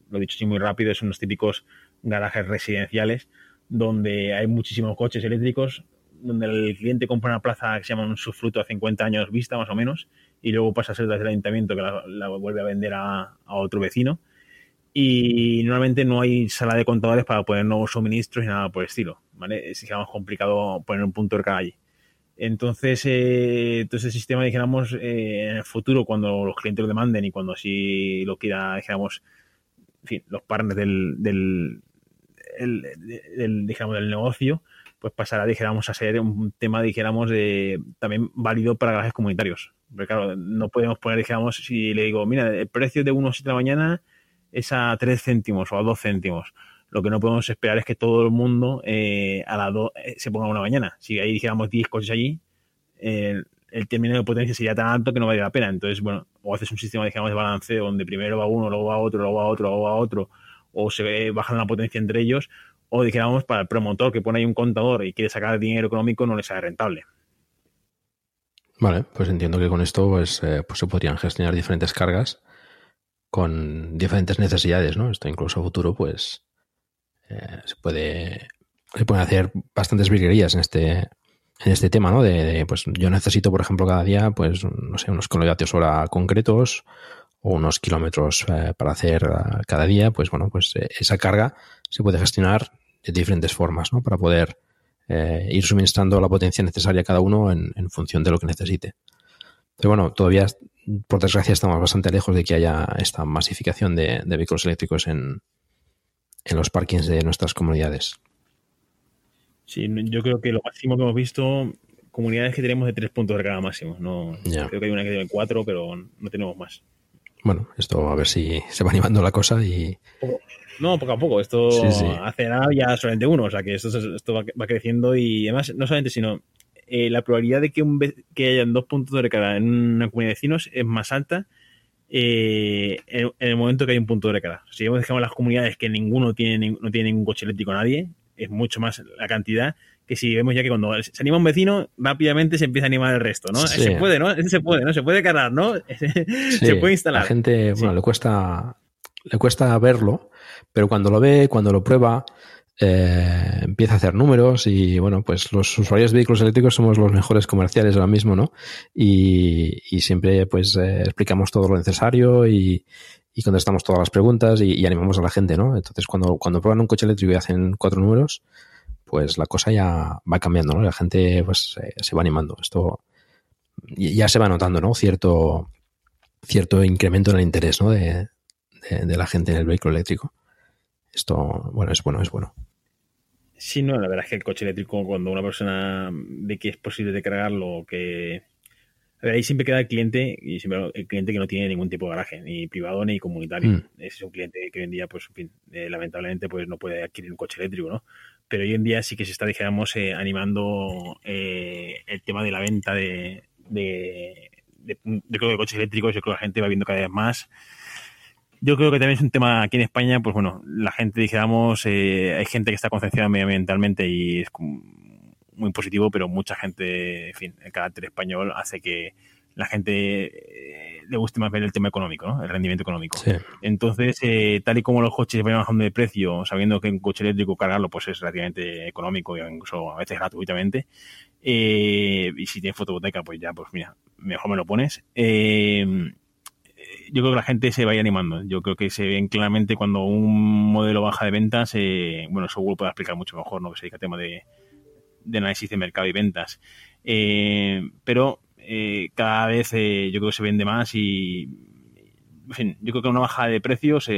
S2: lo he dicho así muy rápido, son los típicos garajes residenciales donde hay muchísimos coches eléctricos, donde el cliente compra una plaza que se llama un subfruto a 50 años vista, más o menos, y luego pasa a ser del ayuntamiento que la, vuelve a vender a, otro vecino. Y normalmente no hay sala de contadores para poner nuevos suministros y nada por el estilo. ¿vale? Es más complicado poner un punto de carga allí. Entonces, eh, entonces el sistema, dijéramos, eh, en el futuro, cuando los clientes lo demanden y cuando así lo quiera, dijéramos, los partners del, del, dijéramos, del negocio, pues pasará, dijéramos, a ser un tema, dijéramos, de, también válido para garajes comunitarios. Porque claro, no podemos poner, dijéramos, si le digo, mira, el precio de 1,7 de la mañana es a 3 céntimos o a 2 céntimos. Lo que no podemos esperar es que todo el mundo eh, a las 2 eh, se ponga una mañana. Si ahí dijéramos 10 coches allí, el término de potencia sería tan alto que no vale la pena. Entonces, bueno, o haces un sistema, digamos, de balanceo donde primero va uno, luego va otro, luego va otro, luego va otro, o se bajan la potencia entre ellos, o dijéramos para el promotor que pone ahí un contador y quiere sacar dinero económico no le sale rentable.
S1: Vale, pues entiendo que con esto pues, eh, pues se podrían gestionar diferentes cargas con diferentes necesidades, ¿no? Esto incluso a futuro, pues eh, se puede se pueden hacer bastantes virguerías en este en este tema, ¿no? De, pues yo necesito, por ejemplo, cada día, pues no sé, unos kilovatios hora concretos o unos kilómetros eh, para hacer cada día, pues bueno, pues esa carga se puede gestionar de diferentes formas, ¿no? Para poder eh, ir suministrando la potencia necesaria a cada uno en, función de lo que necesite. Pero bueno, todavía, por desgracia, estamos bastante lejos de que haya esta masificación de, vehículos eléctricos en, en los parkings de nuestras comunidades.
S2: Sí, yo creo que lo máximo que hemos visto, comunidades que tenemos de tres puntos de carga máximo. No, Creo que hay una que tiene cuatro, pero no tenemos más.
S1: Bueno, esto a ver si se va animando la cosa y,
S2: no, poco a poco. Esto hace nada ya solamente uno. O sea que esto, esto va, creciendo y además, no solamente, sino eh, la probabilidad de que, un, que hayan dos puntos de recarga en una comunidad de vecinos es más alta eh, en, el momento que hay un punto de recarga. Si dejamos las comunidades que ninguno tiene, no tiene ningún coche eléctrico nadie, es mucho más la cantidad que si vemos ya que cuando se anima un vecino, rápidamente se empieza a animar el resto, ¿no? Se puede, ¿no? Se puede, ¿no? Se puede cargar, ¿no? [LAUGHS] se puede instalar.
S1: La gente, bueno, le cuesta, le cuesta verlo, pero cuando lo ve, cuando lo prueba, eh, empieza a hacer números y bueno, pues los usuarios de vehículos eléctricos somos los mejores comerciales ahora mismo, ¿no? Y, siempre pues eh, explicamos todo lo necesario y, contestamos todas las preguntas y, animamos a la gente, ¿no? Entonces cuando, cuando prueban un coche eléctrico y hacen cuatro números, pues la cosa ya va cambiando, ¿no? La gente pues eh, se va animando. Esto ya se va notando, ¿no? Cierto, cierto incremento en el interés, ¿no? de la gente en el vehículo eléctrico. Esto, bueno, es bueno, es bueno.
S2: Sí, no, la verdad es que el coche eléctrico, cuando una persona ve que es posible de cargarlo, que. A ver, ahí siempre queda el cliente, y siempre el cliente que no tiene ningún tipo de garaje, ni privado ni comunitario. Mm. Ese es un cliente que hoy en día, pues, en fin, eh, lamentablemente, pues no puede adquirir un coche eléctrico, ¿no? Pero hoy en día sí que se está, dijéramos, eh, animando eh, el tema de la venta de, de, de, de, coches eléctricos. Yo creo que la gente va viendo cada vez más. Yo creo que también es un tema aquí en España, pues bueno, la gente, dijéramos, eh, hay gente que está concienciada medioambientalmente y es muy positivo, pero mucha gente, en fin, el carácter español hace que la gente eh, le guste más ver el tema económico, ¿no? El rendimiento económico. Entonces, eh, tal y como los coches van bajando de precio, sabiendo que un coche eléctrico cargarlo pues es relativamente económico, incluso a veces gratuitamente, y si tienes fotovoltaica, pues ya, pues mira, mejor me lo pones. Eh, yo creo que la gente se vaya animando. Yo creo que se ven claramente cuando un modelo baja de ventas, eh, bueno, eso puede explicar mucho mejor, ¿no? Que se dedica a tema de, análisis de mercado y ventas. Eh, pero eh, cada vez yo creo que se vende más y, en fin, yo creo que una baja de precios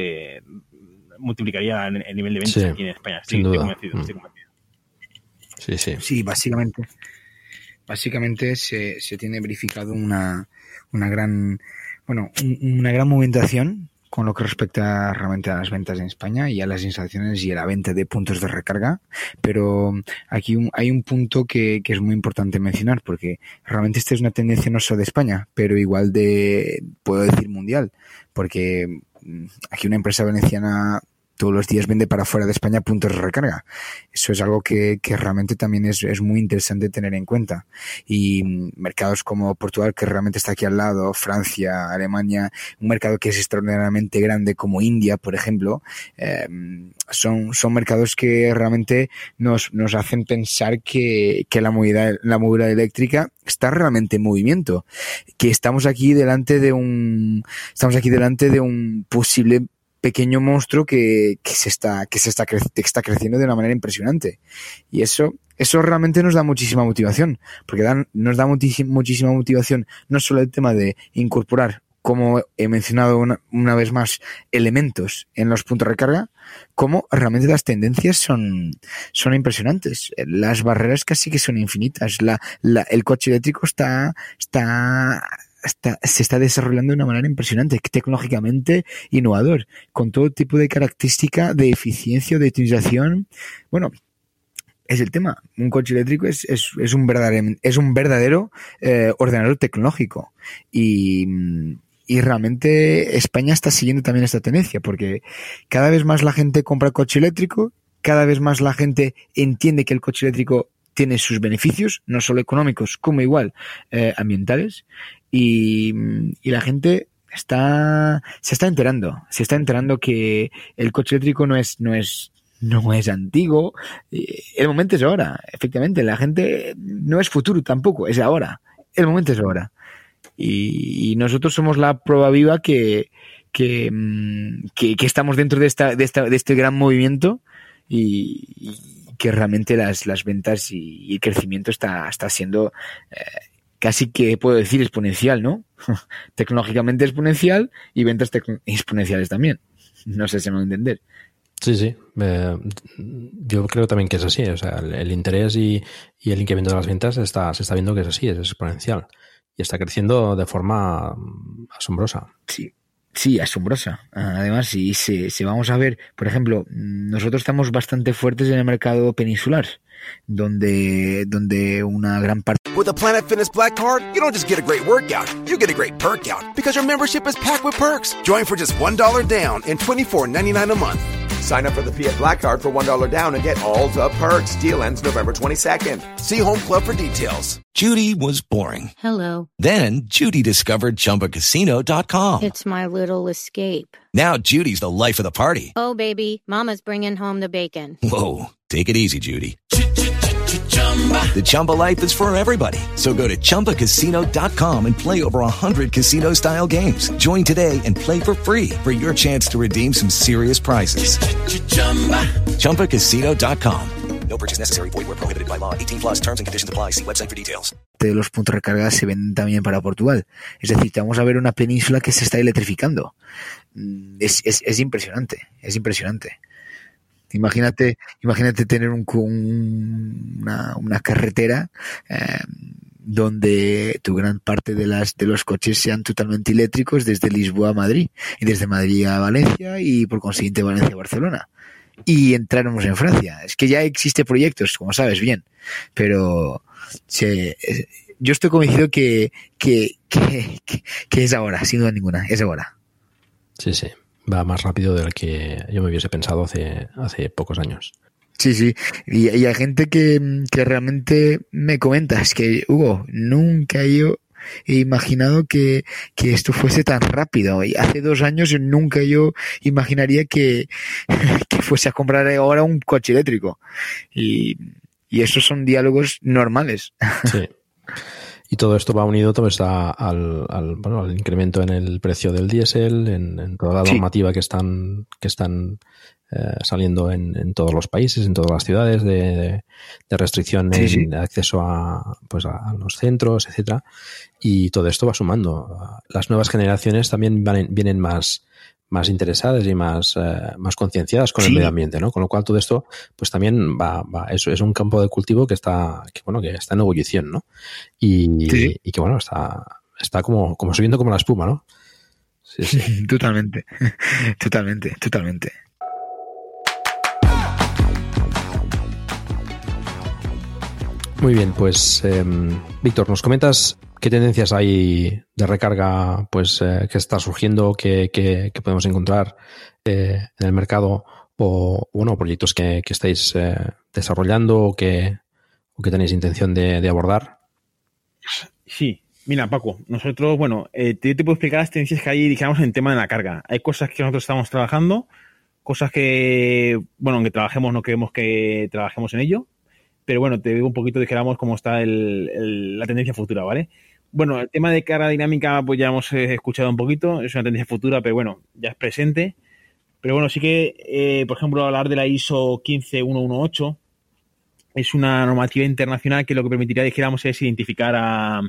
S2: multiplicaría el, nivel de ventas aquí en España.
S1: Sin duda. Mm. Sí, sí.
S3: Sí, básicamente. Básicamente se, se tiene verificado una, una gran bueno, una gran movimentación con lo que respecta realmente a las ventas en España y a las instalaciones y a la venta de puntos de recarga. Pero aquí hay un punto que, es muy importante mencionar porque realmente esta es una tendencia no solo de España, pero igual de, puedo decir, mundial. Porque mm, aquí una empresa veneciana todos los días vende para fuera de España puntos de recarga. Eso es algo que, que realmente también es, es, muy interesante tener en cuenta. Y mercados como Portugal, que realmente está aquí al lado, Francia, Alemania, un mercado que es extraordinariamente grande como India, por ejemplo, eh, son, son mercados que realmente nos, nos hacen pensar que, que la movilidad, la movilidad eléctrica está realmente en movimiento, que estamos aquí delante de un, estamos aquí delante de un posible pequeño monstruo que, que se está, que se está, está creciendo de una manera impresionante. Y eso, eso realmente nos da muchísima motivación, porque dan, nos da muchísima motivación no solo el tema de incorporar, como he mencionado una, una, vez más, elementos en los puntos de recarga, como realmente las tendencias son, son impresionantes. Las barreras casi que son infinitas. La, la, el coche eléctrico está, está se está desarrollando de una manera impresionante, tecnológicamente innovador, con todo tipo de característica de eficiencia, de utilización. Bueno, es el tema. Un coche eléctrico es, es, es un verdadero, es un verdadero eh, ordenador tecnológico. Y, y realmente España está siguiendo también esta tendencia, porque cada vez más la gente compra coche eléctrico, cada vez más la gente entiende que el coche eléctrico tiene sus beneficios, no solo económicos, como igual eh, ambientales, y, y la gente está se está enterando, se está enterando que el coche eléctrico no es no es no es antiguo, el momento es ahora, efectivamente, la gente no es futuro tampoco, es ahora, el momento es ahora. Y, nosotros somos la prueba viva que, que, que, que estamos dentro de, esta, de, esta, de este gran movimiento y, que realmente las, las ventas y, y, el crecimiento está, está siendo eh, casi que puedo decir exponencial, ¿no? [LAUGHS] Tecnológicamente exponencial y ventas exponenciales también. No sé si me voy a entender.
S1: Sí, sí. Eh, yo creo también que es así. O sea, el, el interés y, y, el incremento de las ventas está, se está viendo que es así, es exponencial. Y está creciendo de forma asombrosa.
S3: Sí, Sí, asombrosa. Además, si, si, si, vamos a ver, por ejemplo, nosotros estamos bastante fuertes en el mercado peninsular, donde, donde una gran parte.
S5: With the Planet Fitness Black Card, you don't just get a great workout, you get a great perk out because your membership is packed with perks. Join for just $1 down and $24.99 a month. Sign up for the Fiat Black Card for $1 down and get all the perks. Deal ends November 22nd. See Home Club for details.
S6: Judy was boring.
S7: Hello.
S6: Then Judy discovered ChumbaCasino.com.
S7: It's my little escape.
S6: Now Judy's the life of the party.
S7: Oh, baby, mama's bringing home the bacon.
S6: Whoa, take it easy, Judy. The Chumba life is for everybody. So go to ChumbaCasino.com and play over 100 casino style games. Join today and play for free for your chance to redeem some serious prizes.
S8: Ch-ch-chumba.
S6: ChumbaCasino.com.
S9: No purchase necessary. Void where prohibited by law. 18 plus terms and conditions apply. See website for details.
S3: De los puntos de recarga se venden también para Portugal. Es decir, vamos a ver una península que se está electrificando. Es, es, es impresionante. Es impresionante. Imagínate, imagínate tener un, un, una, una, carretera eh, donde tu gran parte de las de los coches sean totalmente eléctricos desde Lisboa a Madrid y desde Madrid a Valencia y por consiguiente Valencia a Barcelona y entráramos en Francia. Es que ya existe proyectos, como sabes bien, pero se, yo estoy convencido que, que, que, que es ahora, sin duda ninguna, es ahora.
S1: Sí, sí va más rápido de lo que yo me hubiese pensado hace, hace pocos años.
S3: Sí, sí. Y, y hay gente que, que, realmente me comenta, es que, Hugo, nunca yo he imaginado que, que esto fuese tan rápido. Y hace dos años nunca yo imaginaría que, [LAUGHS] que fuese a comprar ahora un coche eléctrico. Y, y esos son diálogos normales.
S1: Sí. [LAUGHS] Y todo esto va unido todo está al, al, bueno, al incremento en el precio del diésel, en, en toda la normativa sí. que están, que están eh, saliendo en, en, todos los países, en todas las ciudades, de, de, de restricción sí, en sí. acceso a, pues a, los centros, etcétera. Y todo esto va sumando. Las nuevas generaciones también van, vienen más, más interesadas y más, eh, más concienciadas con sí. el medio ambiente, ¿no? Con lo cual todo esto, pues también va, va es, es, un campo de cultivo que está, que bueno, que está en ebullición, ¿no? Y, sí. y que bueno, está, está como, como subiendo como la espuma, ¿no?
S3: Sí, sí. [LAUGHS] totalmente, [LAUGHS] totalmente, totalmente.
S1: Muy bien, pues eh, Víctor, nos comentas qué tendencias hay de recarga pues eh, que está surgiendo, que, podemos encontrar eh, en el mercado o bueno, proyectos que, estáis eh, desarrollando o que, tenéis intención de, abordar.
S2: Sí, Mira, Paco, nosotros, bueno, eh, te, puedo explicar las tendencias que hay, digamos, en el tema de la carga. Hay cosas que nosotros estamos trabajando, cosas que, bueno, aunque trabajemos, no queremos que trabajemos en ello, pero bueno, te digo un poquito, dijéramos, cómo está la tendencia futura, ¿vale? Bueno, el tema de carga dinámica, pues ya hemos eh, escuchado un poquito, es una tendencia futura, pero bueno, ya es presente. Pero bueno, sí que, eh, por ejemplo, hablar de la ISO 15118 es una normativa internacional que lo que permitiría, dijéramos, es identificar a,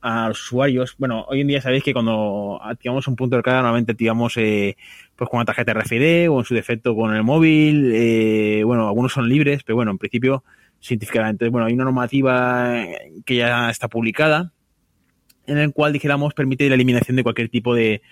S2: a los usuarios. Bueno, hoy en día sabéis que cuando activamos un punto de carga, normalmente activamos eh, pues con una tarjeta RFID o en su defecto con el móvil. Eh, bueno, algunos son libres, pero bueno, en principio se identificará. Entonces, bueno, hay una normativa que ya está publicada en el cual, dijéramos, permite la eliminación de cualquier tipo de,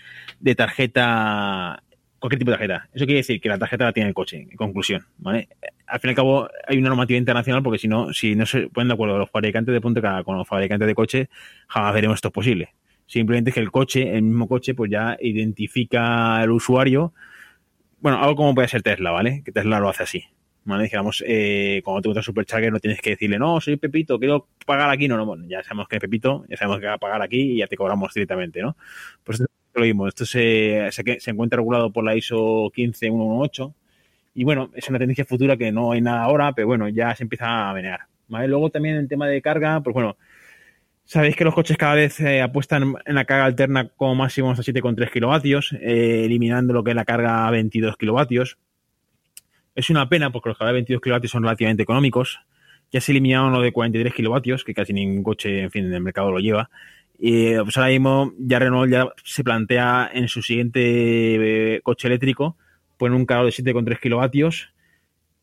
S2: de tarjeta cualquier tipo de tarjeta. Eso quiere decir que la tarjeta la tiene el coche, en conclusión. ¿vale? Al fin y al cabo, hay una normativa internacional porque si no, si no se ponen de acuerdo los fabricantes de punto con los fabricantes de coche, jamás veremos esto posible. Simplemente que el coche, el mismo coche, pues ya identifica al usuario. Bueno, algo como puede ser Tesla, ¿vale? Que Tesla lo hace así. ¿Vale? Digamos, eh, cuando te gusta Supercharger no tienes que decirle, no, soy Pepito, quiero pagar aquí. No, no, bueno, ya sabemos que es Pepito, ya sabemos que va a pagar aquí y ya te cobramos directamente, ¿no? Pues lo mismo, esto se, se, encuentra regulado por la ISO 15118 y bueno, es una tendencia futura que no hay nada ahora, pero bueno, ya se empieza a menear. ¿vale? Luego también el tema de carga, pues bueno, sabéis que los coches cada vez eh, apuestan en la carga alterna como máximo hasta 7,3 kilovatios, eh, eliminando lo que es la carga a 22 kilovatios. Es una pena porque los carga de 22 kilovatios son relativamente económicos. Ya se eliminaron lo de 43 kilovatios, que casi ningún coche, en fin, en el mercado lo lleva. Y pues ahora mismo ya Renault ya se plantea en su siguiente eh, coche eléctrico poner un cargador de 7,3 kilovatios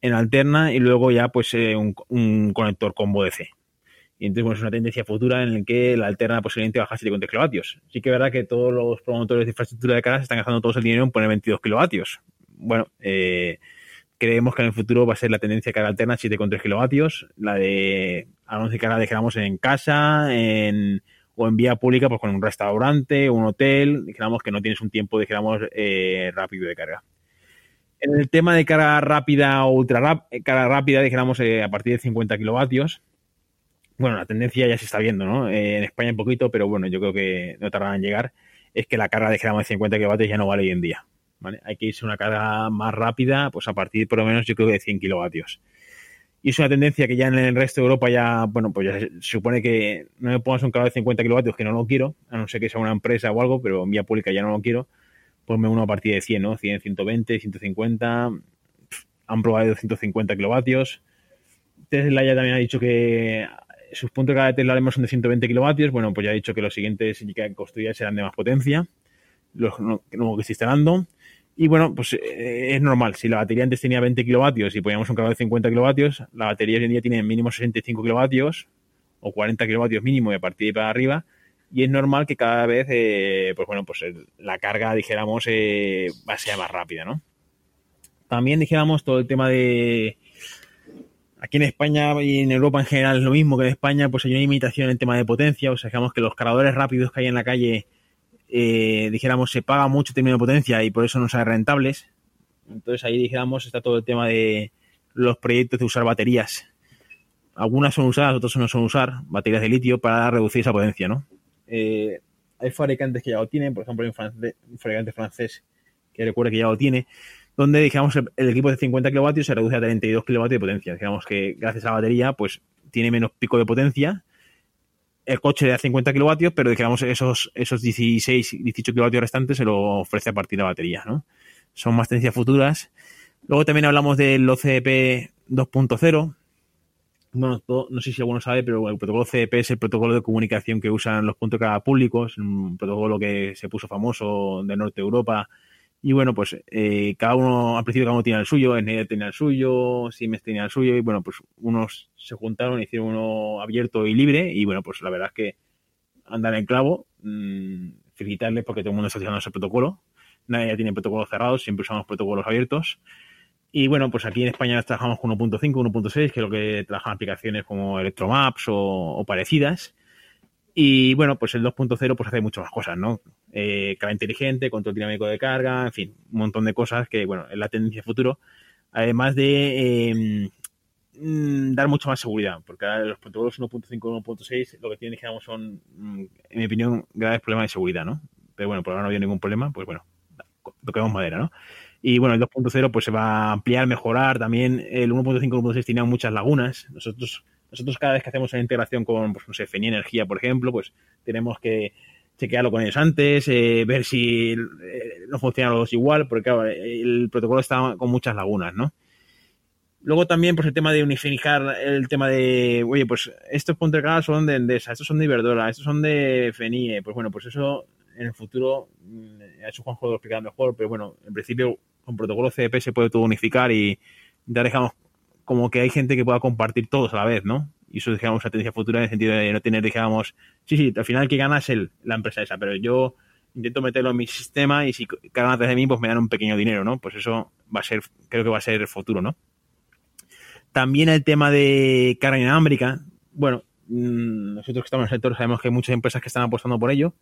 S2: en alterna y luego ya pues eh, un, conector combo DC. Y entonces bueno, es una tendencia futura en la que la alterna posiblemente baja a 7,3 kilovatios. Sí que es verdad que todos los promotores de infraestructura de carga se están gastando todos el dinero en poner 22 kilovatios. Bueno, eh, creemos que en el futuro va a ser la tendencia de carga alterna 7,3 kilovatios, la de anuncio de carga dejamos en casa, en o en vía pública, pues con un restaurante, un hotel, digamos que no tienes un tiempo, digamos, eh, rápido de carga. En el tema de carga rápida o ultra rápida, eh, carga rápida, dijéramos, eh, a partir de 50 kilovatios, bueno, la tendencia ya se está viendo, ¿no? en España un poquito, pero bueno, yo creo que no tardará en llegar, es que la carga, dijéramos, de 50 kilovatios ya no vale hoy en día, Hay que irse a una carga más rápida, pues a partir por lo menos yo creo que de 100 kilovatios. Y es una tendencia que ya en el resto de Europa ya, bueno, pues ya se supone que no me pongas un cargador de 50 kilovatios que no lo quiero, a no ser que sea una empresa o algo, pero en vía pública ya no lo quiero, ponme uno a partir de 100, ¿no? 100, 120, 150, han probado 250 kilovatios. Tesla ya también ha dicho que sus puntos de carga de Tesla son de 120 kilovatios, bueno, pues ya ha dicho que los siguientes que construya serán de más potencia, los que se instalando. Y bueno, pues eh, es normal. Si la batería antes tenía 20 kilovatios y poníamos un cargador de 50 kilovatios, la batería hoy en día tiene mínimo 65 kilovatios o 40 kilovatios mínimo y a partir de para arriba. Y es normal que cada vez, eh, pues bueno, pues la carga, dijéramos, eh, va a ser más rápida, ¿no? También dijéramos todo el tema de... Aquí en España y en Europa en general es lo mismo que en España, pues hay una imitación en el tema de potencia. O sea, digamos que los cargadores rápidos que hay en la calle eh, dijéramos, se paga mucho término de potencia y por eso no son rentables. Entonces ahí, dijéramos, está todo el tema de los proyectos de usar baterías. Algunas son usadas, otras no son usar, baterías de litio para reducir esa potencia, ¿no? Eh, hay fabricantes que ya lo tienen, por ejemplo, hay un, fabricante francés que recuerda que ya lo tiene, donde, digamos, el, equipo de 50 kilovatios se reduce a 32 kilovatios de potencia. Digamos que gracias a la batería, pues tiene menos pico de potencia el coche de 50 kilovatios, pero digamos esos, esos 16, 18 kilovatios restantes se lo ofrece a partir de la batería, ¿no? Son más tendencias futuras. Luego también hablamos del OCP 2.0. Bueno, no sé si alguno sabe, pero el protocolo CEP es el protocolo de comunicación que usan los puntos de carga públicos, un protocolo que se puso famoso de Norte Europa y bueno, pues eh, cada uno, al principio cada uno tiene el suyo, Enea tenía el suyo, Siemens tenía el suyo, y bueno, pues unos se juntaron, hicieron uno abierto y libre, y bueno, pues la verdad es que andan en clavo, mmm, felicitarles porque todo el mundo está utilizando ese protocolo, nadie ya tiene protocolos cerrados, siempre usamos protocolos abiertos, y bueno, pues aquí en España trabajamos con 1.5, 1.6, que es lo que trabajan aplicaciones como Electromaps o parecidas, Y bueno, pues el 2.0 pues hace muchas más cosas, ¿no? Eh, carga inteligente, control dinámico de carga, en fin, un montón de cosas que, bueno, es la tendencia futuro. Además de eh, dar mucho más seguridad, porque ahora los protocolos 1.5 y 1.6 lo que tienen, digamos, son, mm, en mi opinión, graves problemas de seguridad, ¿no? Pero bueno, por ahora no había ningún problema, pues bueno, toquemos madera, ¿no? Y bueno, el 2.0 pues se va a ampliar, mejorar. También el 1.5 y 1.6 tenía muchas lagunas. Nosotros, nosotros cada vez que hacemos una integración con, pues no sé, FENI Energía, por ejemplo, pues tenemos que chequearlo con ellos antes, eh, ver si eh, no funcionan los igual, porque claro, el protocolo está con muchas lagunas, ¿no? Luego también, pues el tema de unificar el tema de, oye, pues estos puntos de carga son de Endesa, estos son de Iberdrola, estos son de FENIE, pues bueno, pues eso en el futuro, mm, eso Juanjo lo explicar mejor, pero bueno, en principio con protocolo CDP se puede todo unificar y ya dejamos como que hay gente que pueda compartir todos a la vez, ¿no? Y eso, digamos, una tendencia futura en el sentido de no tener, digamos, sí, sí, al final que gana es el, la empresa esa, pero yo intento meterlo en mi sistema y si cargan a través de mí, pues me dan un pequeño dinero, ¿no? Pues eso va a ser, creo que va a ser el futuro, ¿no? También el tema de carga inalámbrica, bueno, mm, nosotros que estamos en el sector sabemos que hay muchas empresas que están apostando por ello.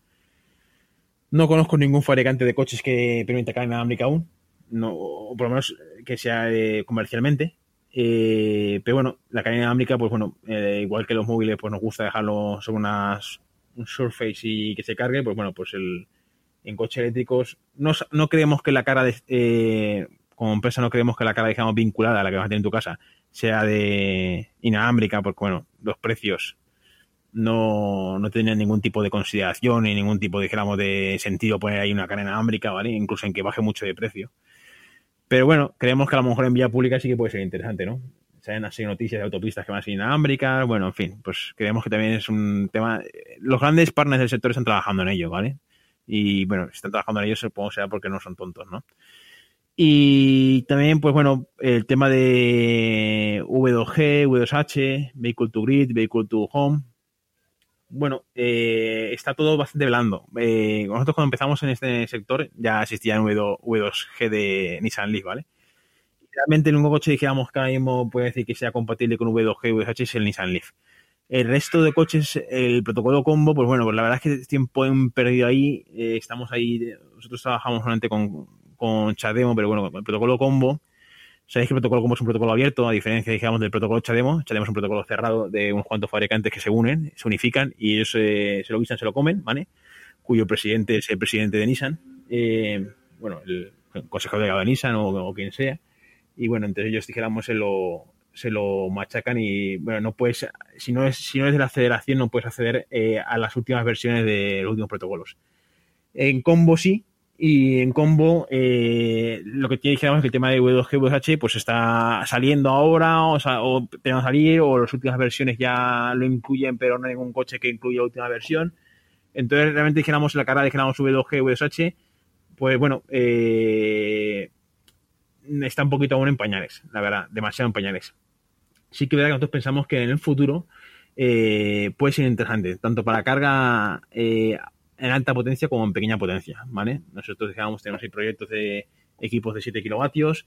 S2: No conozco ningún fabricante de coches que permita carga inalámbrica aún, no, o por lo menos que sea eh, comercialmente. Eh, pero bueno, la cadena inalámbrica, pues bueno, eh, igual que los móviles, pues nos gusta dejarlo sobre unas, un Surface y que se cargue, pues bueno, pues el, en coches eléctricos no, no creemos que la cara de, eh, como empresa no creemos que la cara, digamos, vinculada a la que vas a tener en tu casa sea de inalámbrica, porque bueno, los precios no, no tenían ningún tipo de consideración ni ningún tipo, dijéramos, de sentido poner ahí una cadena inalámbrica, ¿vale? Incluso en que baje mucho de precio. Pero bueno, creemos que a lo mejor en vía pública sí que puede ser interesante, ¿no? Han así noticias de autopistas que van a ser bueno, en fin, pues creemos que también es un tema... Los grandes partners del sector están trabajando en ello, ¿vale? Y bueno, si están trabajando en ello, supongo sea porque no son tontos, ¿no? Y también, pues bueno, el tema de V2G, V2H, Vehicle to Grid, Vehicle to Home, bueno, eh, está todo bastante blando. Eh, nosotros cuando empezamos en este sector ya existía un V2, g de Nissan Leaf, ¿vale? Realmente el único coche dijéramos que ahora mismo puede decir que sea compatible con V2G y V2H es el Nissan Leaf. El resto de coches, el protocolo combo, pues bueno, pues la verdad es que tiempo en perdido ahí. Eh, estamos ahí, nosotros trabajamos solamente con, con Chademo, pero bueno, el protocolo combo Sabéis que el protocolo como es un protocolo abierto, a diferencia, digamos, del protocolo Chademo. Chademo es un protocolo cerrado de unos cuantos fabricantes que se unen, se unifican y ellos se, lo guisan, se lo comen, ¿vale? Cuyo presidente es el presidente de Nissan, eh, bueno, el consejero delegado de Nissan o, quien sea. Y bueno, entre ellos, dijéramos, se lo, se lo machacan y, bueno, no puedes, si no es, si no es de la federación, no puedes acceder eh, a las últimas versiones de los últimos protocolos. En combo sí, y en combo, eh, lo que dijéramos es que el tema de W2G, W2H, pues está saliendo ahora, o, sea, o a salir, o las últimas versiones ya lo incluyen, pero no hay ningún coche que incluya la última versión. Entonces, realmente dijéramos la cara, dijéramos V2G, W2H, pues bueno, eh, está un poquito aún en pañales, la verdad, demasiado en pañales. Sí que verdad que nosotros pensamos que en el futuro eh, puede ser interesante, tanto para carga eh, en alta potencia como en pequeña potencia, ¿vale? Nosotros digamos tenemos ahí proyectos de equipos de 7 kilovatios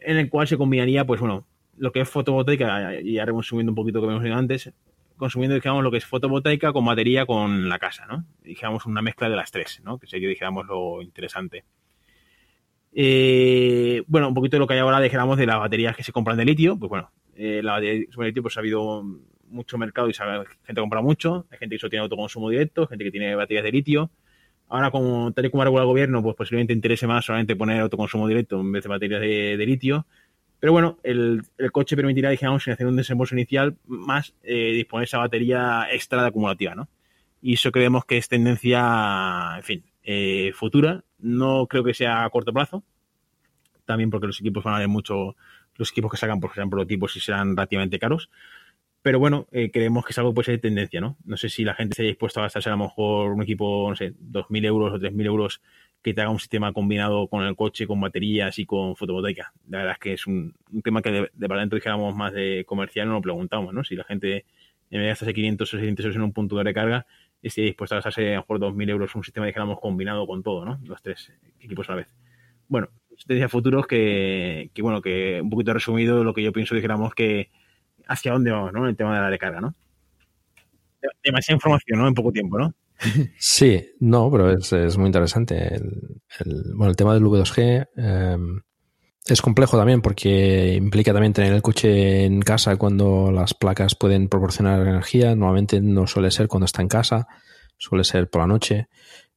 S2: en el cual se combinaría, pues bueno, lo que es fotovoltaica, y ya resumiendo un poquito lo que hemos dicho antes, consumiendo, digamos, lo que es fotovoltaica con batería con la casa, ¿no? Digamos una mezcla de las tres, ¿no? Que sería, digamos, lo interesante. Eh, bueno, un poquito de lo que hay ahora, dijéramos, de las baterías que se compran de litio, pues bueno, eh, la batería de litio, pues ha habido mucho mercado y sabe, gente compra mucho, hay gente que solo tiene autoconsumo directo, gente que tiene baterías de litio. Ahora, como tal y como regula el gobierno, pues posiblemente interese más solamente poner autoconsumo directo en vez de baterías de, litio. Pero bueno, el, coche permitirá, digamos, sin hacer un desembolso inicial, más eh, disponer esa batería extra de acumulativa, ¿no? Y eso creemos que es tendencia, en fin, eh, futura. No creo que sea a corto plazo. También porque los equipos van a haber mucho, los equipos que sacan, por ejemplo, prototipos y serán relativamente caros. Pero bueno, eh, creemos que es algo que puede ser de tendencia, ¿no? No sé si la gente se haya dispuesto a gastarse a lo mejor un equipo, no sé, 2.000 euros o 3.000 euros que te haga un sistema combinado con el coche, con baterías y con fotovoltaica. La verdad es que es un, tema que de, para dentro dijéramos más de comercial, no lo preguntamos, ¿no? Si la gente en vez de gastarse 500 o 600 euros en un punto de recarga, esté dispuesta a gastarse a lo mejor 2.000 euros un sistema, dijéramos, combinado con todo, ¿no? Los tres equipos a la vez. Bueno, tendencia futuros que, que, bueno, que un poquito resumido lo que yo pienso, dijéramos que hacia dónde vamos, ¿no? El tema de la recarga, ¿no? demasiada información, ¿no? En poco tiempo, ¿no?
S1: Sí, no, pero es, es muy interesante. El, el- bueno, el tema del V2G eh, es complejo también porque implica también tener el coche en casa cuando las placas pueden proporcionar energía. Normalmente no suele ser cuando está en casa, suele ser por la noche.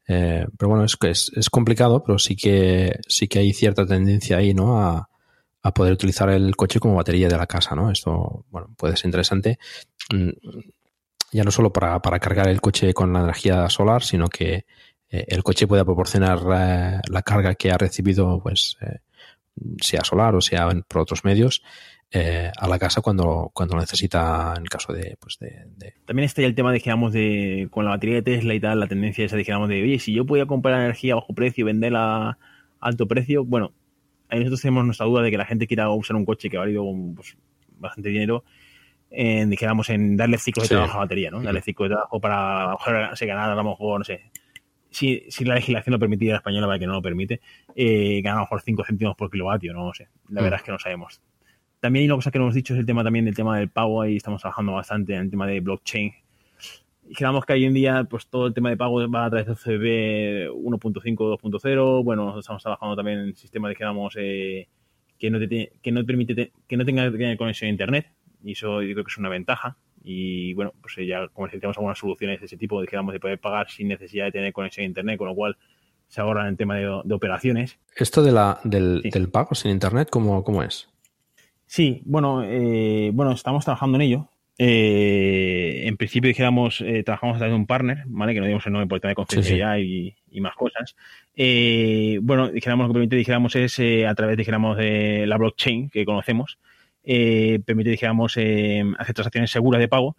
S1: Eh, pero bueno, es, que es, es complicado, pero sí que, sí que hay cierta tendencia ahí, ¿no? A, a poder utilizar el coche como batería de la casa, ¿no? Esto, bueno, puede ser interesante. Mm, ya no solo para, para cargar el coche con la energía solar, sino que eh, el coche pueda proporcionar eh, la carga que ha recibido, pues, eh, sea solar o sea por otros medios, a la casa cuando, cuando lo necesita en caso de, pues, de,
S2: También está el tema, dijéramos, de con la batería de Tesla y tal, la tendencia esa, dijéramos, de, oye, si yo podía comprar energía a bajo precio y venderla a alto precio, bueno, nosotros tenemos nuestra duda de que la gente quiera usar un coche que ha valido pues, bastante dinero, en, dijéramos, en darle ciclos de trabajo a la batería, ¿no? Darle ciclos de trabajo para a lo mejor, se ganar a lo mejor, no sé, si, si la legislación lo permitiera española, para que no lo permite, eh, ganar a lo mejor 5 céntimos por kilovatio, no, sé. La
S1: Mm.
S2: verdad es que no sabemos. También hay una cosa que no hemos dicho es el tema también del tema del pago, ahí estamos trabajando bastante en el tema de blockchain. Y que hoy en día pues todo el tema de pago va a través de CB 1.5, 2.0. Bueno, nosotros estamos trabajando también en sistemas, dijéramos, eh, que, no te, que no permite te- que no tenga que tener conexión a internet. Y eso yo creo que es una ventaja. Y bueno, pues eh, ya comercializamos algunas soluciones de ese tipo, dijéramos, de poder pagar sin necesidad de tener conexión a internet, con lo cual se ahorran el tema de, de operaciones.
S1: Esto de la, del, del pago sin internet, ¿cómo, cómo es?
S2: Sí, bueno, eh, bueno, estamos trabajando en ello. Eh, en principio dijéramos, eh, trabajamos a través de un partner, ¿vale? Que no digamos el nombre por tema de confidencialidad y, y más cosas. Eh, bueno, dijéramos lo que permite, dijéramos, es eh, a través, dijéramos, de la blockchain que conocemos, permite, dijéramos, eh, hacer transacciones seguras de pago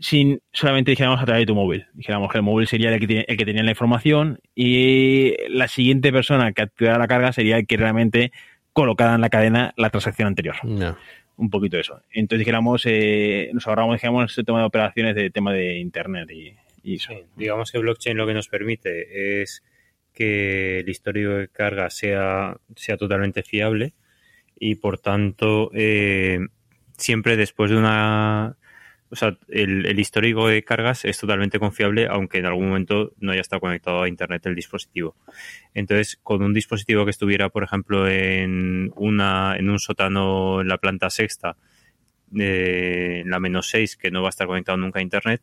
S2: sin solamente, dijéramos, a través de tu móvil. Dijéramos que el móvil sería el que, tiene, el que tenía la información y la siguiente persona que activara la carga sería el que realmente colocara en la cadena la transacción anterior
S1: No.
S2: Un poquito eso. Entonces dijéramos, eh, nos ahorramos, dijéramos, este tema de operaciones de tema de internet y, eso.
S4: Digamos que blockchain lo que nos permite es que el histórico de carga sea, sea totalmente fiable y por tanto eh, siempre después de una... O sea, el, el histórico de cargas es totalmente confiable aunque en algún momento no haya estado conectado a Internet el dispositivo. Entonces, con un dispositivo que estuviera, por ejemplo, en, una, en un sótano en la planta sexta, eh, en la menos 6, que no va a estar conectado nunca a Internet,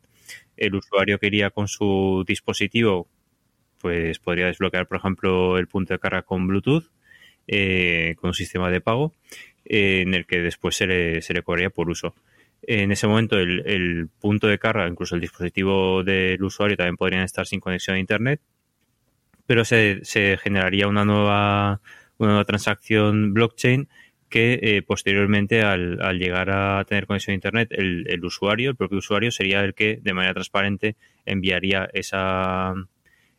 S4: el usuario que iría con su dispositivo, pues podría desbloquear, por ejemplo, el punto de carga con Bluetooth, eh, con un sistema de pago, eh, en el que después se le, se le cobraría por uso. En ese momento, el, punto de carga, incluso el dispositivo del usuario, también podrían estar sin conexión a Internet, pero se, se generaría una nueva, una nueva transacción blockchain que eh, posteriormente al, al, llegar a tener conexión a Internet, el, el, usuario, el propio usuario, sería el que de manera transparente enviaría esa...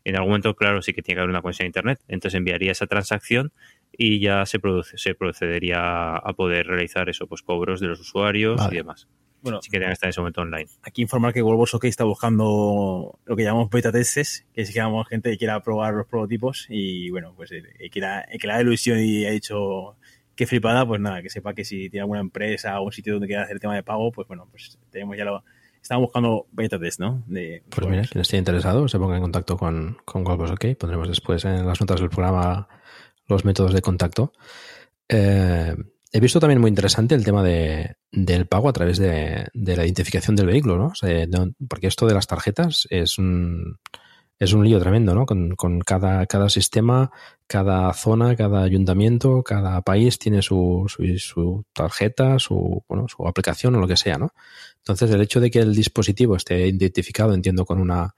S4: En algún momento, claro, sí que tiene que haber una conexión a Internet, entonces enviaría esa transacción y ya se, produce, se procedería a poder realizar eso, pues cobros de los usuarios vale. y demás.
S2: Bueno,
S4: sí que tengan que estar en ese momento online.
S2: Aquí informar que Wolvos OK está buscando lo que llamamos beta testes, que es que llamamos gente que quiera probar los prototipos y bueno, pues el, el que, la, el que la ilusión y ha dicho qué flipada, pues nada, que sepa que si tiene alguna empresa o un sitio donde quiera hacer el tema de pago, pues bueno, pues tenemos ya lo... Estamos buscando beta test, ¿no? De
S1: pues mira, quien esté interesado se ponga en contacto con, con Wolvos OK. Pondremos después en las notas del programa los métodos de contacto. Eh, he visto también muy interesante el tema de, del pago a través de, de, la identificación del vehículo, ¿no? O sea, porque esto de las tarjetas es un, es un lío tremendo, ¿no? Con, con cada, cada sistema, cada zona, cada ayuntamiento, cada país tiene su, su, su, tarjeta, su, bueno, su aplicación o lo que sea, ¿no? Entonces, el hecho de que el dispositivo esté identificado, entiendo, con una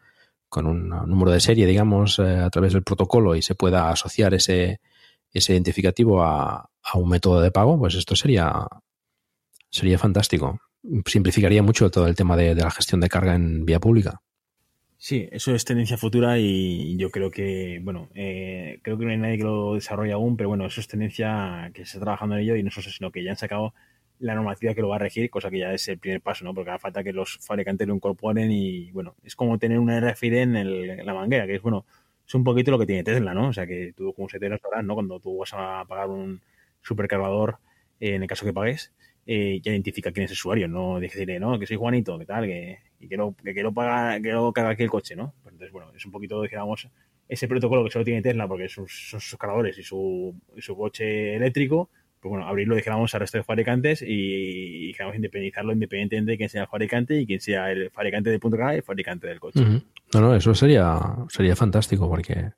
S1: con un número de serie, digamos, eh, a través del protocolo y se pueda asociar ese, ese identificativo a, a, un método de pago, pues esto sería, sería fantástico. Simplificaría mucho todo el tema de, de la gestión de carga en vía pública.
S2: Sí, eso es tendencia futura y yo creo que, bueno, eh, creo que no hay nadie que lo desarrolle aún, pero bueno, eso es tendencia que se está trabajando en ello y no solo, sino que ya han sacado la normativa que lo va a regir, cosa que ya es el primer paso, ¿no? Porque hace falta que los fabricantes lo incorporen y, bueno, es como tener una RFID en, el, en la manguera, que es, bueno, es un poquito lo que tiene Tesla, ¿no? O sea, que tú como se te sabrás, ¿no? Cuando tú vas a pagar un supercargador, eh, en el caso que pagues, eh, ya identifica quién es el usuario, no decirle, no, que soy Juanito, que tal, que... y que no, que, que no paga, que no caga aquí el coche, ¿no? Pues entonces, bueno, es un poquito, digamos, ese protocolo que solo tiene Tesla porque sus, son sus cargadores y su, y su coche eléctrico, pues bueno, abrirlo, dijéramos, al resto de fabricantes y, dijéramos, independizarlo independientemente de quién sea el fabricante y quién sea el fabricante del punto K y el fabricante del coche.
S1: No, no, eso sería, sería fantástico porque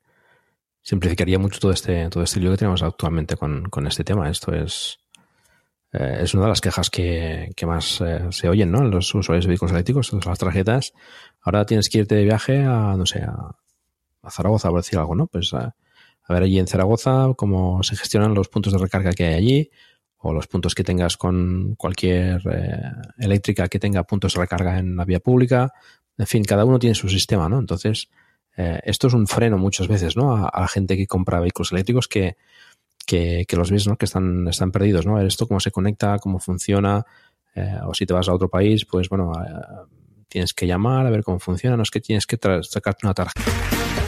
S1: simplificaría mucho todo este, todo este lío que tenemos actualmente con, con este tema. Esto es, eh, es una de las quejas que, que más eh, se oyen, ¿no? Los usuarios de vehículos eléctricos, las tarjetas. Ahora tienes que irte de viaje a, no sé, a, a Zaragoza, por decir algo, ¿no? Pues a, a ver allí en Zaragoza cómo se gestionan los puntos de recarga que hay allí o los puntos que tengas con cualquier eh, eléctrica que tenga puntos de recarga en la vía pública. En fin, cada uno tiene su sistema, ¿no? Entonces, eh, esto es un freno muchas veces, ¿no? A, la gente que compra vehículos eléctricos que, que, los ves, ¿no? Que están, están perdidos, ¿no? A ver esto cómo se conecta, cómo funciona, eh, o si te vas a otro país, pues bueno, eh, tienes que llamar a ver cómo funciona, no es que tienes que sacarte una tarjeta.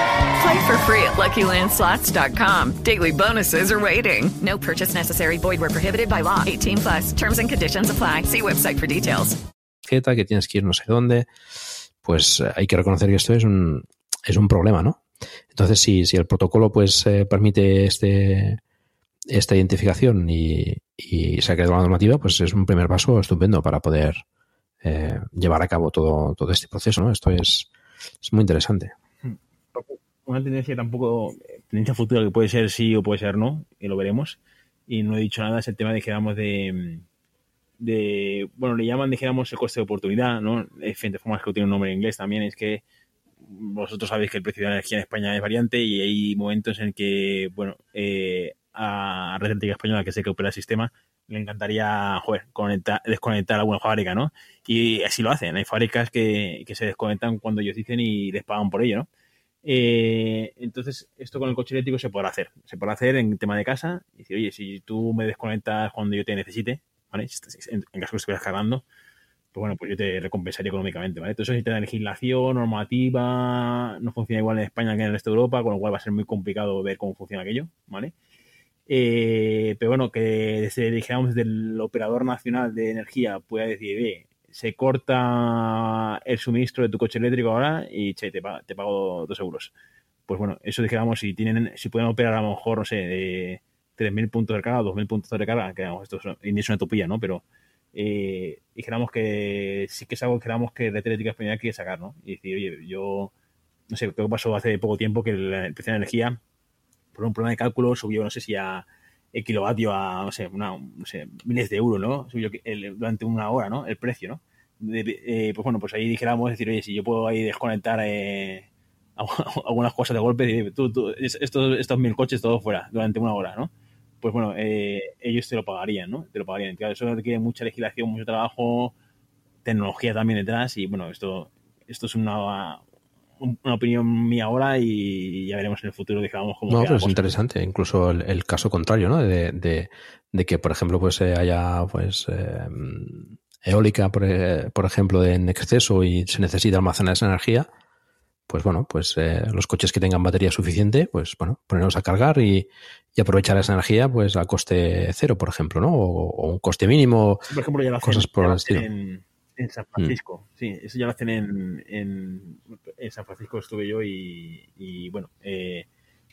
S10: Play for free at LuckyLandSlots.com. Daily bonuses are waiting. No purchase necessary. Where prohibited by law. 18 plus. Terms and conditions apply. See website for details.
S1: que tienes que ir no sé dónde, pues eh, hay que reconocer que esto es un, es un problema, ¿no? Entonces, si, si el protocolo pues eh, permite este, esta identificación y, y se ha creado la normativa, pues es un primer paso estupendo para poder eh, llevar a cabo todo, todo este proceso, ¿no? Esto es, es muy interesante.
S2: Una tendencia tampoco, tendencia futura que puede ser sí o puede ser no, y lo veremos. Y no he dicho nada, es el tema, dijéramos, de, de bueno, le llaman, dijéramos, el coste de oportunidad, ¿no? Hay diferentes formas que tiene un nombre en inglés también, es que vosotros sabéis que el precio de la energía en España es variante y hay momentos en que, bueno, eh, a Red Eléctrica Española, que sé que opera el sistema, le encantaría, joder, conectar, desconectar alguna fábrica, ¿no? Y así lo hacen. Hay fábricas que, que se desconectan cuando ellos dicen y les pagan por ello, ¿no? Eh, entonces, esto con el coche eléctrico se podrá hacer. Se podrá hacer en tema de casa. Y decir, oye, si tú me desconectas cuando yo te necesite, ¿vale? En, caso que estuvieras cargando, pues bueno, pues yo te recompensaría económicamente, ¿vale? Entonces, necesita legislación, normativa, no funciona igual en España que en el resto de Europa, con lo cual va a ser muy complicado ver cómo funciona aquello, ¿vale? Eh, pero bueno, que desde, dijéramos, desde el operador nacional de energía pueda decir, "Oye, se corta el suministro de tu coche eléctrico ahora y che, te, pa- te pago dos euros. Pues bueno, eso dijéramos, si tienen, si pueden operar a lo mejor, no sé, de 3.000 puntos de carga, 2.000 puntos de recarga, que vamos, esto es, una utopía, ¿no? Pero eh, dijéramos que sí que es algo que dijéramos que Red Eléctrica Española quiere sacar, ¿no? Y decir, oye, yo, no sé, creo que pasó hace poco tiempo que el precio de la energía, por un problema de cálculo, subió, no sé si a el kilovatio a, no sé, una, no sé, miles de euros, ¿no? Subió el- durante una hora, ¿no? El precio, ¿no? Eh, pues bueno, pues ahí dijéramos, decir, oye, si yo puedo ahí desconectar eh, [LAUGHS] algunas cosas de golpe, tú, tú, es- estos, estos mil coches todos fuera durante una hora, ¿no? Pues bueno, eh, ellos te lo pagarían, ¿no? Te lo pagarían. Claro, eso requiere mucha legislación, mucho trabajo, tecnología también detrás y bueno, esto, esto es una, una opinión mía ahora y ya veremos en el futuro, digamos, cómo
S1: No, pero es
S2: cosa.
S1: interesante. Incluso el, el caso contrario, ¿no? De, de- de que, por ejemplo, pues eh, haya pues eh, eólica, por, eh, por ejemplo, en exceso y se necesita almacenar esa energía, pues bueno, pues eh, los coches que tengan batería suficiente, pues bueno, ponerlos a cargar y, y aprovechar esa energía pues a coste cero, por ejemplo, ¿no? O, o un coste mínimo,
S2: Sí, por ejemplo, ya lo hacen,
S1: cosas por
S2: ya
S1: el estilo.
S2: en, en San Francisco. Sí, eso ya lo hacen en, en, en San Francisco estuve yo y, y, bueno, eh,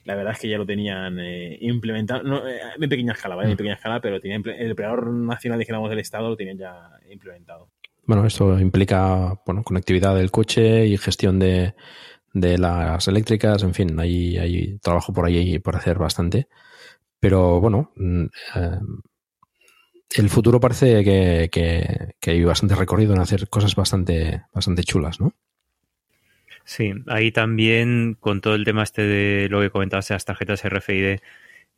S2: la verdad es que ya lo tenían eh, implementado, no, eh, en pequeña escala, ¿vale? En
S1: Mm.
S2: pequeña escala, pero tenía el operador nacional, dijéramos, del Estado lo tenían ya implementado.
S1: Bueno, esto implica bueno, conectividad del coche y gestión de, de las eléctricas, en fin, hay, hay trabajo por ahí por hacer bastante. Pero bueno, mm, eh, el futuro parece que, hay bastante recorrido en hacer cosas bastante, bastante chulas, ¿no?
S4: Sí, ahí también con todo el tema este de lo que comentabas de las tarjetas RFID,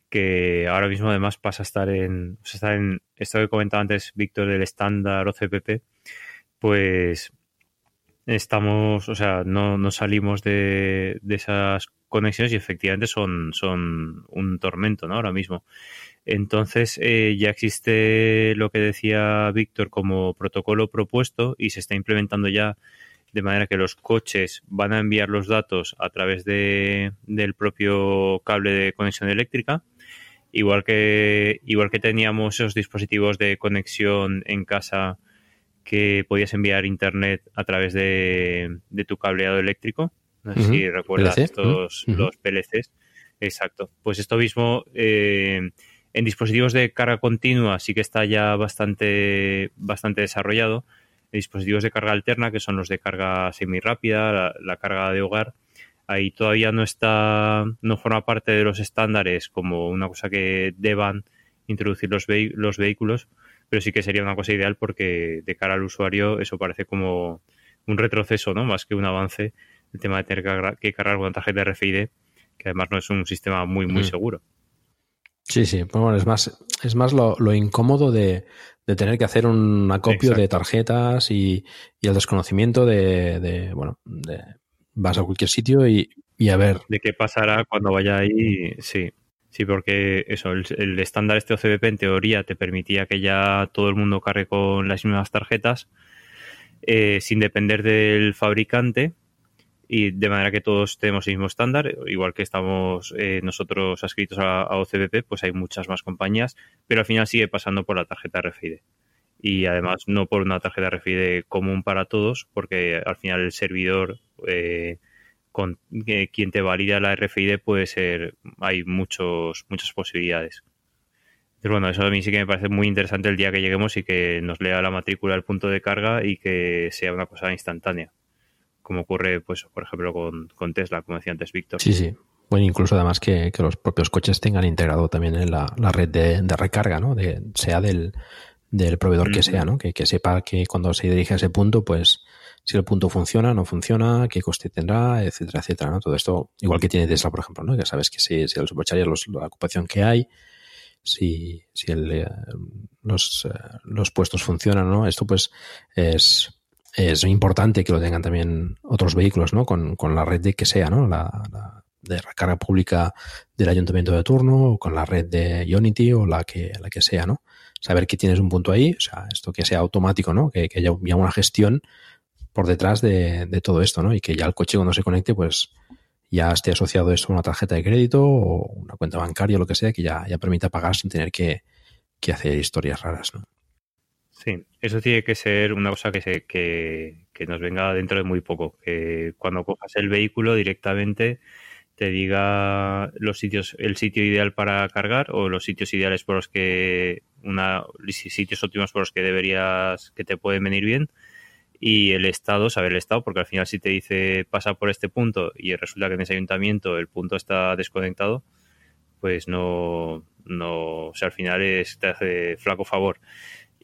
S4: que ahora mismo además pasa a estar en, o está en esto que comentaba antes Víctor del estándar OCPP, pues estamos, o sea, no, no salimos de, de, esas conexiones y efectivamente son, son un tormento, ¿no? Ahora mismo. Entonces eh, ya existe lo que decía Víctor como protocolo propuesto y se está implementando ya de manera que los coches van a enviar los datos a través de, del propio cable de conexión eléctrica. Igual que, igual que teníamos esos dispositivos de conexión en casa que podías enviar internet a través de, de tu cableado eléctrico. No sé uh -huh. si recuerdas
S1: PLC.
S4: estos,
S1: Uh -huh.
S4: los PLCs. Exacto. Pues esto mismo eh, en dispositivos de carga continua sí que está ya bastante, bastante desarrollado. En dispositivos de carga alterna, que son los de carga semirápida, la, la carga de hogar, ahí todavía no está, no forma parte de los estándares como una cosa que deban introducir los, vehículos, pero sí que sería una cosa ideal porque de cara al usuario eso parece como un retroceso, ¿no? Más que un avance, el tema de tener que cargar, que cargar una tarjeta RFID, que además no es un sistema muy, muy
S1: Mm.
S4: seguro.
S1: Sí, sí, pero bueno, es más, es más lo, lo incómodo de, de tener que hacer un acopio de tarjetas y, y el desconocimiento de, de, bueno, de, vas a cualquier sitio y, y a ver.
S4: de qué pasará cuando vaya ahí, sí. Sí, porque eso, el, el estándar este OCBP en teoría te permitía que ya todo el mundo cargue con las mismas tarjetas eh, sin depender del fabricante y de manera que todos tenemos el mismo estándar, igual que estamos eh, nosotros adscritos a, a OCBP, pues hay muchas más compañías, pero al final sigue pasando por la tarjeta RFID. Y además no por una tarjeta RFID común para todos, porque al final el servidor eh, con que quien te valida la RFID puede ser, hay muchos, muchas posibilidades. Pero bueno, eso a mí sí que me parece muy interesante el día que lleguemos y que nos lea la matrícula del punto de carga y que sea una cosa instantánea. Como ocurre, pues, por ejemplo, con, con Tesla, como decía antes Víctor.
S1: Sí, sí. Bueno, incluso además que, que los propios coches tengan integrado también en la, la red de, de recarga, ¿no? De, sea del, del proveedor que sea, ¿no? Que, que sepa que cuando se dirige a ese punto, pues si el punto funciona, no funciona, qué coste tendrá, etcétera, etcétera, ¿no? Todo esto, igual que tiene Tesla, por ejemplo, ¿no? Que sabes que si, si el supercharger, los, la ocupación que hay, si, si el, eh, los, eh, los puestos funcionan, ¿no? Esto pues es, es importante que lo tengan también otros vehículos, ¿no? Con, con la red de que sea, ¿no? La, la de recarga pública del ayuntamiento de turno, o con la red de Unity o la que, la que sea, ¿no? Saber que tienes un punto ahí, o sea, esto que sea automático, ¿no? Que, que haya ya una gestión por detrás de, de todo esto, ¿no? Y que ya el coche cuando se conecte, pues ya esté asociado esto a una tarjeta de crédito o una cuenta bancaria o lo que sea, que ya, ya permita pagar sin tener que, que hacer historias raras, ¿no?
S4: Sí, eso tiene que ser una cosa que, se, que, que nos venga dentro de muy poco. Que cuando cojas el vehículo directamente te diga los sitios, el sitio ideal para cargar o los sitios ideales por los que una sitios óptimos por los que deberías que te pueden venir bien y el estado, saber el estado, porque al final si te dice pasa por este punto y resulta que en ese ayuntamiento el punto está desconectado, pues no, no, o sea, al final es, te hace flaco favor.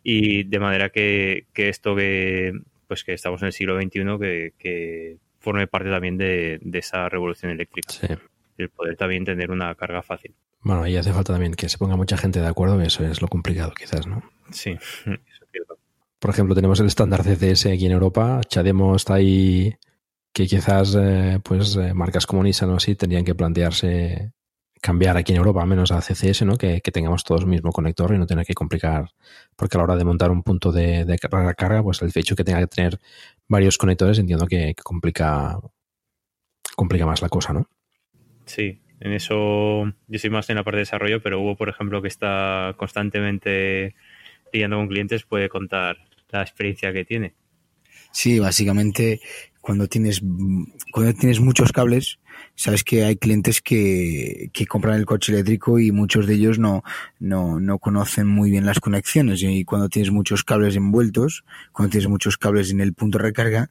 S4: Y de manera que, que esto que, pues que estamos en el siglo XXI, que, que forme parte también de, de esa revolución eléctrica.
S1: Sí.
S4: El poder también tener una carga fácil.
S1: Bueno, ahí hace falta también que se ponga mucha gente de acuerdo, que eso es lo complicado quizás, ¿no?
S4: Sí, [LAUGHS] eso es cierto.
S1: Por ejemplo, tenemos el estándar CCS aquí en Europa. Chademo está ahí que quizás eh, pues eh, marcas como Nissan o así tendrían que plantearse cambiar aquí en Europa, al menos a CCS, ¿no? Que, que, tengamos todos el mismo conector y no tener que complicar, porque a la hora de montar un punto de, de carga, pues el hecho que tenga que tener varios conectores entiendo que, que, complica complica más la cosa, ¿no?
S4: Sí, en eso yo soy más en la parte de desarrollo, pero Hugo, por ejemplo, que está constantemente lidiando con clientes, puede contar la experiencia que tiene.
S3: Sí, básicamente cuando tienes cuando tienes muchos cables, sabes que hay clientes que, que compran el coche eléctrico y muchos de ellos no, no, no conocen muy bien las conexiones. Y cuando tienes muchos cables envueltos, cuando tienes muchos cables en el punto de recarga,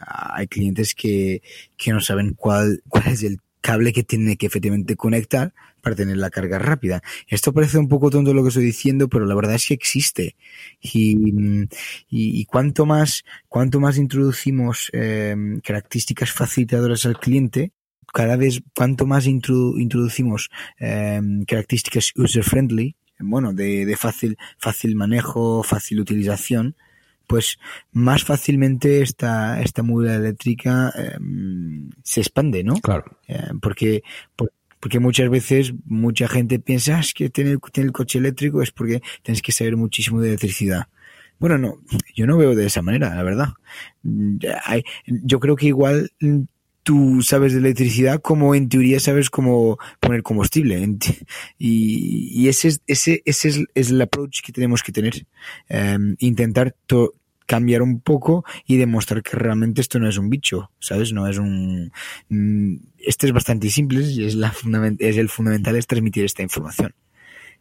S3: hay clientes que, que no saben cuál, cuál es el cable que tiene que efectivamente conectar para tener la carga rápida. Esto parece un poco tonto lo que estoy diciendo, pero la verdad es que existe. Y, y, y cuanto más, cuanto más introducimos eh, características facilitadoras al cliente, cada vez cuanto más introdu introducimos eh, características user friendly, bueno, de, de fácil, fácil manejo, fácil utilización, pues más fácilmente esta, esta movilidad eléctrica eh, se expande, ¿no?
S1: Claro.
S3: Eh, porque, por, porque muchas veces mucha gente piensa "Ah, es que tener, tener el coche eléctrico es porque tienes que saber muchísimo de electricidad. Bueno, no, yo no veo de esa manera, la verdad. Mm, Yo creo que igual tú sabes de electricidad como en teoría sabes cómo poner combustible. Y, ese es, ese, ese es, el approach que tenemos que tener. Em, intentar cambiar un poco y demostrar que realmente esto no es un bicho, ¿sabes? No es un... Este es bastante simple y es, la es el fundamental es transmitir esta información.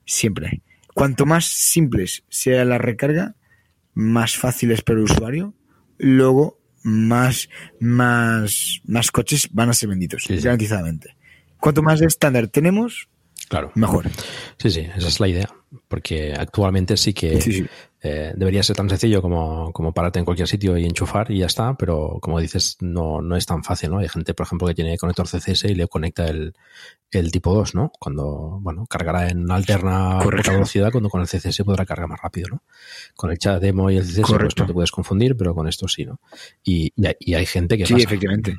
S3: Siempre. Cuanto más simples sea la recarga, más fácil es para el usuario, luego más, más, más coches van a ser vendidos, garantizadamente. Cuanto más estándar tenemos,
S1: Claro.
S3: mejor.
S1: Sí, sí, esa es la idea. Porque actualmente sí que
S3: Sí, sí.
S1: eh, debería ser tan sencillo como, como pararte en cualquier sitio y enchufar y ya está, pero como dices, no, no es tan fácil, ¿no? Hay gente, por ejemplo, que tiene conector CCS y le conecta el, el tipo 2, ¿no? Cuando, bueno, cargará en alterna a
S3: Correcto.
S1: poca velocidad, cuando con el CCS podrá cargar más rápido, ¿no? Con el chat demo y el CCS, pues no te puedes confundir, pero con esto sí, ¿no? Y, y hay, y hay gente que
S3: Sí,
S1: pasa.
S3: efectivamente.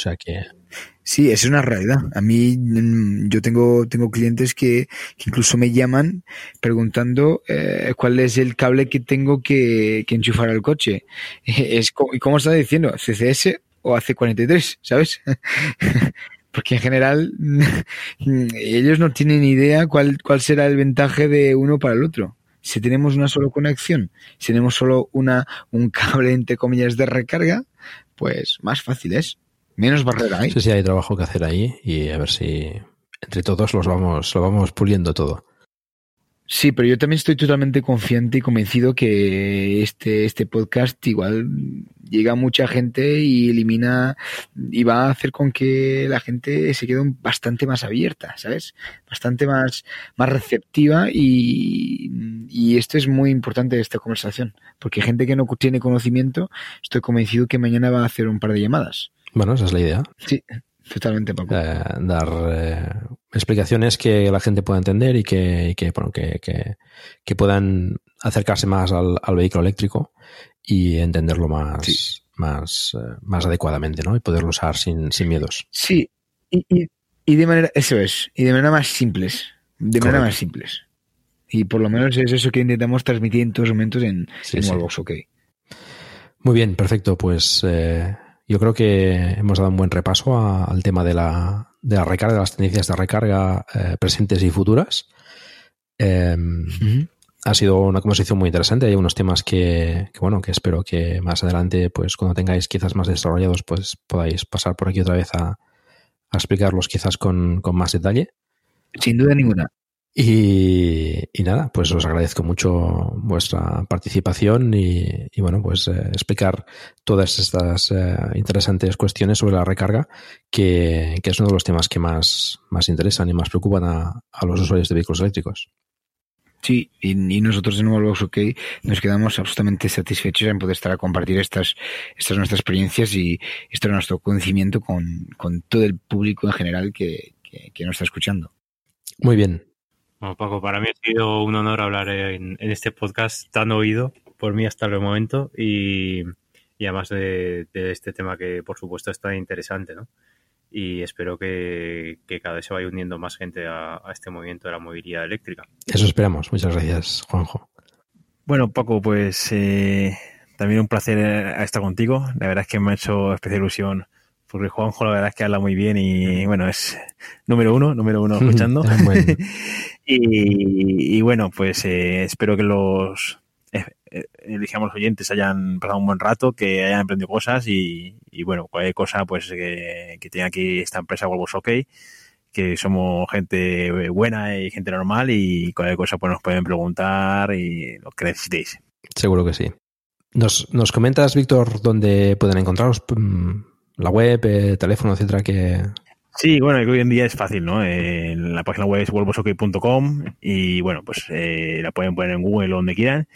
S1: Sea que,
S3: Sí, es una realidad. A mí, mm, yo tengo, tengo clientes que, incluso me llaman preguntando eh, cuál es el cable que tengo que, enchufar al coche. [LAUGHS] Es ¿Y cómo está diciendo? ¿CCS o AC43? ¿Sabes? [LAUGHS] Porque en general [LAUGHS] ellos no tienen idea cuál, cuál será el ventaje de uno para el otro. Si tenemos una sola conexión, si tenemos solo una, un cable entre comillas de recarga, pues más fácil es. Menos barrera hay.
S1: sí, sí, hay trabajo que hacer ahí y a ver si entre todos los vamos, lo vamos puliendo todo.
S3: Sí, pero yo también estoy totalmente confiante y convencido que este, este podcast igual llega a mucha gente y elimina y va a hacer con que la gente se quede bastante más abierta, ¿sabes? Bastante más, más receptiva y, y esto es muy importante de esta conversación, porque gente que no tiene conocimiento, estoy convencido que mañana va a hacer un par de llamadas.
S1: Bueno, esa es la idea.
S3: Sí, totalmente, Paco.
S1: Eh, dar eh, explicaciones que la gente pueda entender y que, y que, bueno, que, que, que puedan acercarse más al, al vehículo eléctrico y entenderlo más, más, eh, más adecuadamente, ¿no? Y poderlo usar sin, sin miedos.
S3: Sí, y, y, y de manera, eso es, y de manera más simples, de manera más simples. Y por lo menos es eso que intentamos transmitir en todos los momentos en,
S1: Sí,
S3: en
S1: sí.
S3: Wallbox OK.
S1: Muy bien, perfecto. Pues eh, yo creo que hemos dado un buen repaso a- al tema de la, de la recarga, de las tendencias de recarga eh, presentes y futuras. Eh, Ha sido una conversación muy interesante. Hay unos temas que, que, bueno, que espero que más adelante, pues cuando tengáis quizás más desarrollados, pues podáis pasar por aquí otra vez a, a explicarlos quizás con, con más detalle.
S3: Sin duda ninguna.
S1: Y, y nada, pues os agradezco mucho vuestra participación y, y bueno, pues eh, explicar todas estas eh, interesantes cuestiones sobre la recarga, que, que es uno de los temas que más, más interesan y más preocupan a, a los usuarios de vehículos eléctricos.
S3: Sí, y, y nosotros en Wallbox OK nos quedamos absolutamente satisfechos en poder estar a compartir estas, estas nuestras experiencias y esto es nuestro conocimiento con, con todo el público en general que, que, que nos está escuchando.
S1: Muy bien.
S4: Bueno, Paco, para mí ha sido un honor hablar en, en este podcast tan oído por mí hasta el momento y, y además de, de este tema que por supuesto es tan interesante, ¿no? Y espero que, que cada vez se vaya uniendo más gente a, a este movimiento de la movilidad eléctrica.
S1: Eso esperamos. Muchas gracias, Juanjo.
S2: Bueno, Paco, pues eh, también un placer eh, estar contigo. La verdad es que me ha hecho especial ilusión porque Juanjo la verdad es que habla muy bien y bueno, es número uno, número uno escuchando.
S1: Bueno. [LAUGHS]
S2: y, y bueno, pues eh, espero que los eh, eh, digamos oyentes hayan pasado un buen rato, que hayan aprendido cosas y, y bueno, cualquier cosa pues que, que tenga aquí esta empresa Volvos OK, que somos gente buena y gente normal y cualquier cosa pues nos pueden preguntar y lo que necesitéis.
S1: Seguro que sí. ¿Nos, nos comentas, Víctor, dónde pueden encontraros? La web, eh, teléfono, etcétera, que...
S2: Sí, bueno, hoy en día es fácil, ¿no? Eh, la página web es volvosok.com y bueno, pues eh, la pueden poner en Google o donde quieran.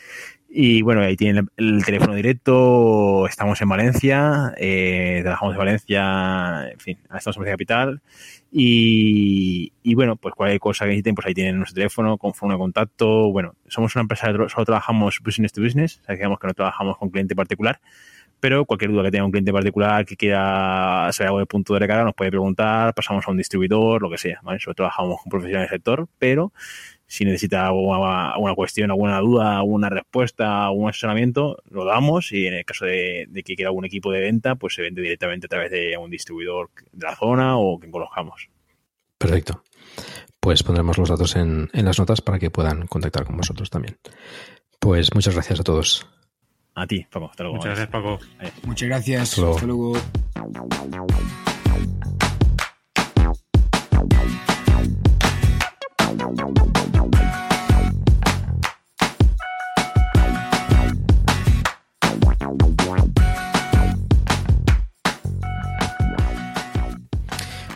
S2: Y bueno, ahí tienen el teléfono directo, estamos en Valencia, eh, trabajamos en Valencia, en fin, estamos en Valencia Capital. Y, y, bueno, pues cualquier cosa que necesiten, pues ahí tienen nuestro teléfono, con forma de contacto. Bueno, somos una empresa, solo trabajamos business to business, o sea, digamos que no trabajamos con cliente particular pero cualquier duda que tenga un cliente particular que quiera saber algo de punto de recarga nos puede preguntar, pasamos a un distribuidor, lo que sea, ¿vale? Nosotros trabajamos con profesionales del sector, pero si necesita alguna, cuestión, alguna duda, alguna respuesta, algún asesoramiento, lo damos y en el caso de, que quiera algún equipo de venta, pues se vende directamente a través de un distribuidor de la zona o que conozcamos.
S11: Perfecto. Pues pondremos los datos en las notas para que puedan contactar con vosotros también. Pues muchas gracias a todos.
S2: A ti, Paco. Hasta luego.
S4: Muchas gracias, Paco.
S3: Muchas gracias.
S11: Hasta luego.
S3: Hasta luego.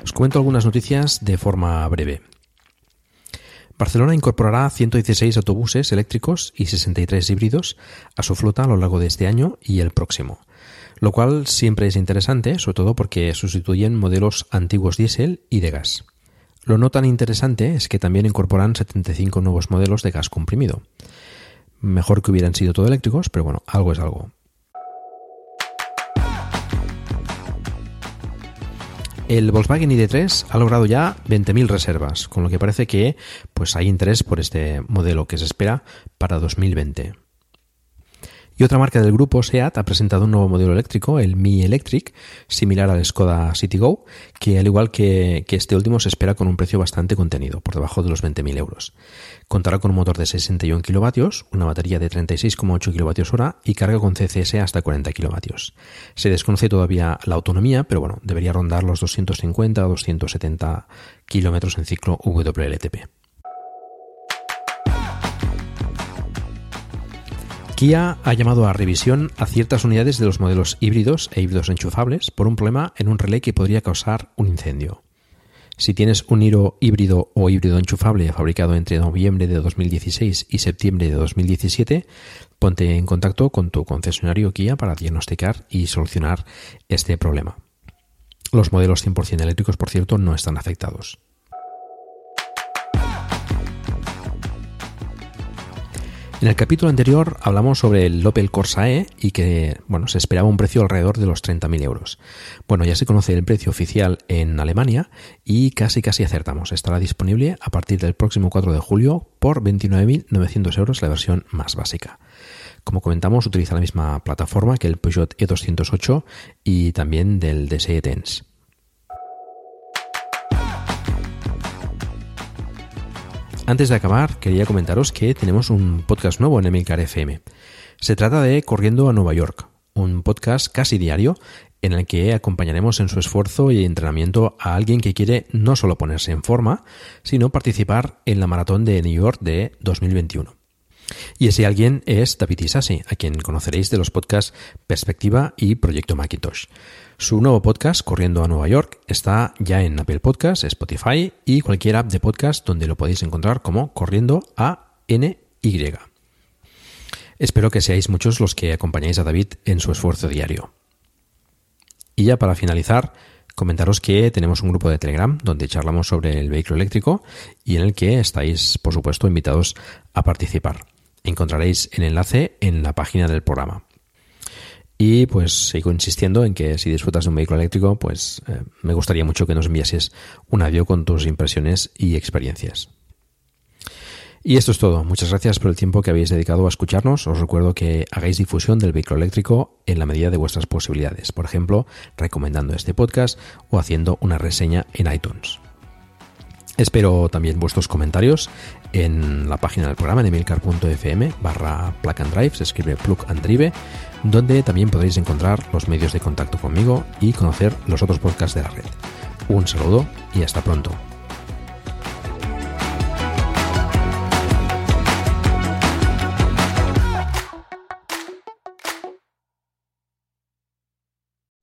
S11: Os comento algunas noticias de forma breve. Barcelona incorporará 116 autobuses eléctricos y 63 híbridos a su flota a lo largo de este año y el próximo, lo cual siempre es interesante, sobre todo porque sustituyen modelos antiguos diésel y de gas. Lo no tan interesante es que también incorporan 75 nuevos modelos de gas comprimido. Mejor que hubieran sido todo eléctricos, pero bueno, algo es algo. El Volkswagen ID3 ha logrado ya 20.000 reservas, con lo que parece que pues hay interés por este modelo que se espera para 2020. Y otra marca del grupo, SEAT, ha presentado un nuevo modelo eléctrico, el Mi Electric, similar al Skoda Citigo, que al igual que, que este último se espera con un precio bastante contenido, por debajo de los 20.000 euros. Contará con un motor de 61 kilovatios, una batería de 36,8 kilovatios hora y carga con CCS hasta 40 kilovatios. Se desconoce todavía la autonomía, pero bueno, debería rondar los 250 o 270 kilómetros en ciclo WLTP. Kia ha llamado a revisión a ciertas unidades de los modelos híbridos e híbridos enchufables por un problema en un relé que podría causar un incendio. Si tienes un Niro híbrido o híbrido enchufable fabricado entre noviembre de 2016 y septiembre de 2017, ponte en contacto con tu concesionario Kia para diagnosticar y solucionar este problema. Los modelos 100% eléctricos, por cierto, no están afectados. En el capítulo anterior hablamos sobre el Opel Corsa E y que bueno, se esperaba un precio alrededor de los 30.000 euros. Bueno, ya se conoce el precio oficial en Alemania y casi casi acertamos. Estará disponible a partir del próximo 4 de julio por 29.900 euros la versión más básica. Como comentamos, utiliza la misma plataforma que el Peugeot E208 y también del DSE Tense. Antes de acabar, quería comentaros que tenemos un podcast nuevo en Emilcar FM. Se trata de Corriendo a Nueva York, un podcast casi diario en el que acompañaremos en su esfuerzo y entrenamiento a alguien que quiere no solo ponerse en forma, sino participar en la maratón de New York de 2021. Y ese alguien es David Isasi, a quien conoceréis de los podcasts Perspectiva y Proyecto Macintosh. Su nuevo podcast, Corriendo a Nueva York, está ya en Apple Podcasts, Spotify y cualquier app de podcast donde lo podéis encontrar como Corriendo a NY. Espero que seáis muchos los que acompañáis a David en su esfuerzo diario. Y ya para finalizar, comentaros que tenemos un grupo de Telegram donde charlamos sobre el vehículo eléctrico y en el que estáis, por supuesto, invitados a participar. Encontraréis el enlace en la página del programa. Y pues sigo insistiendo en que si disfrutas de un vehículo eléctrico, pues eh, me gustaría mucho que nos enviases un audio con tus impresiones y experiencias. Y esto es todo. Muchas gracias por el tiempo que habéis dedicado a escucharnos. Os recuerdo que hagáis difusión del vehículo eléctrico en la medida de vuestras posibilidades. Por ejemplo, recomendando este podcast o haciendo una reseña en iTunes. Espero también vuestros comentarios en la página del programa en emilcar.fm barra plug and drive, se escribe plug and drive, donde también podréis encontrar los medios de contacto conmigo y conocer los otros podcasts de la red. Un saludo y hasta pronto.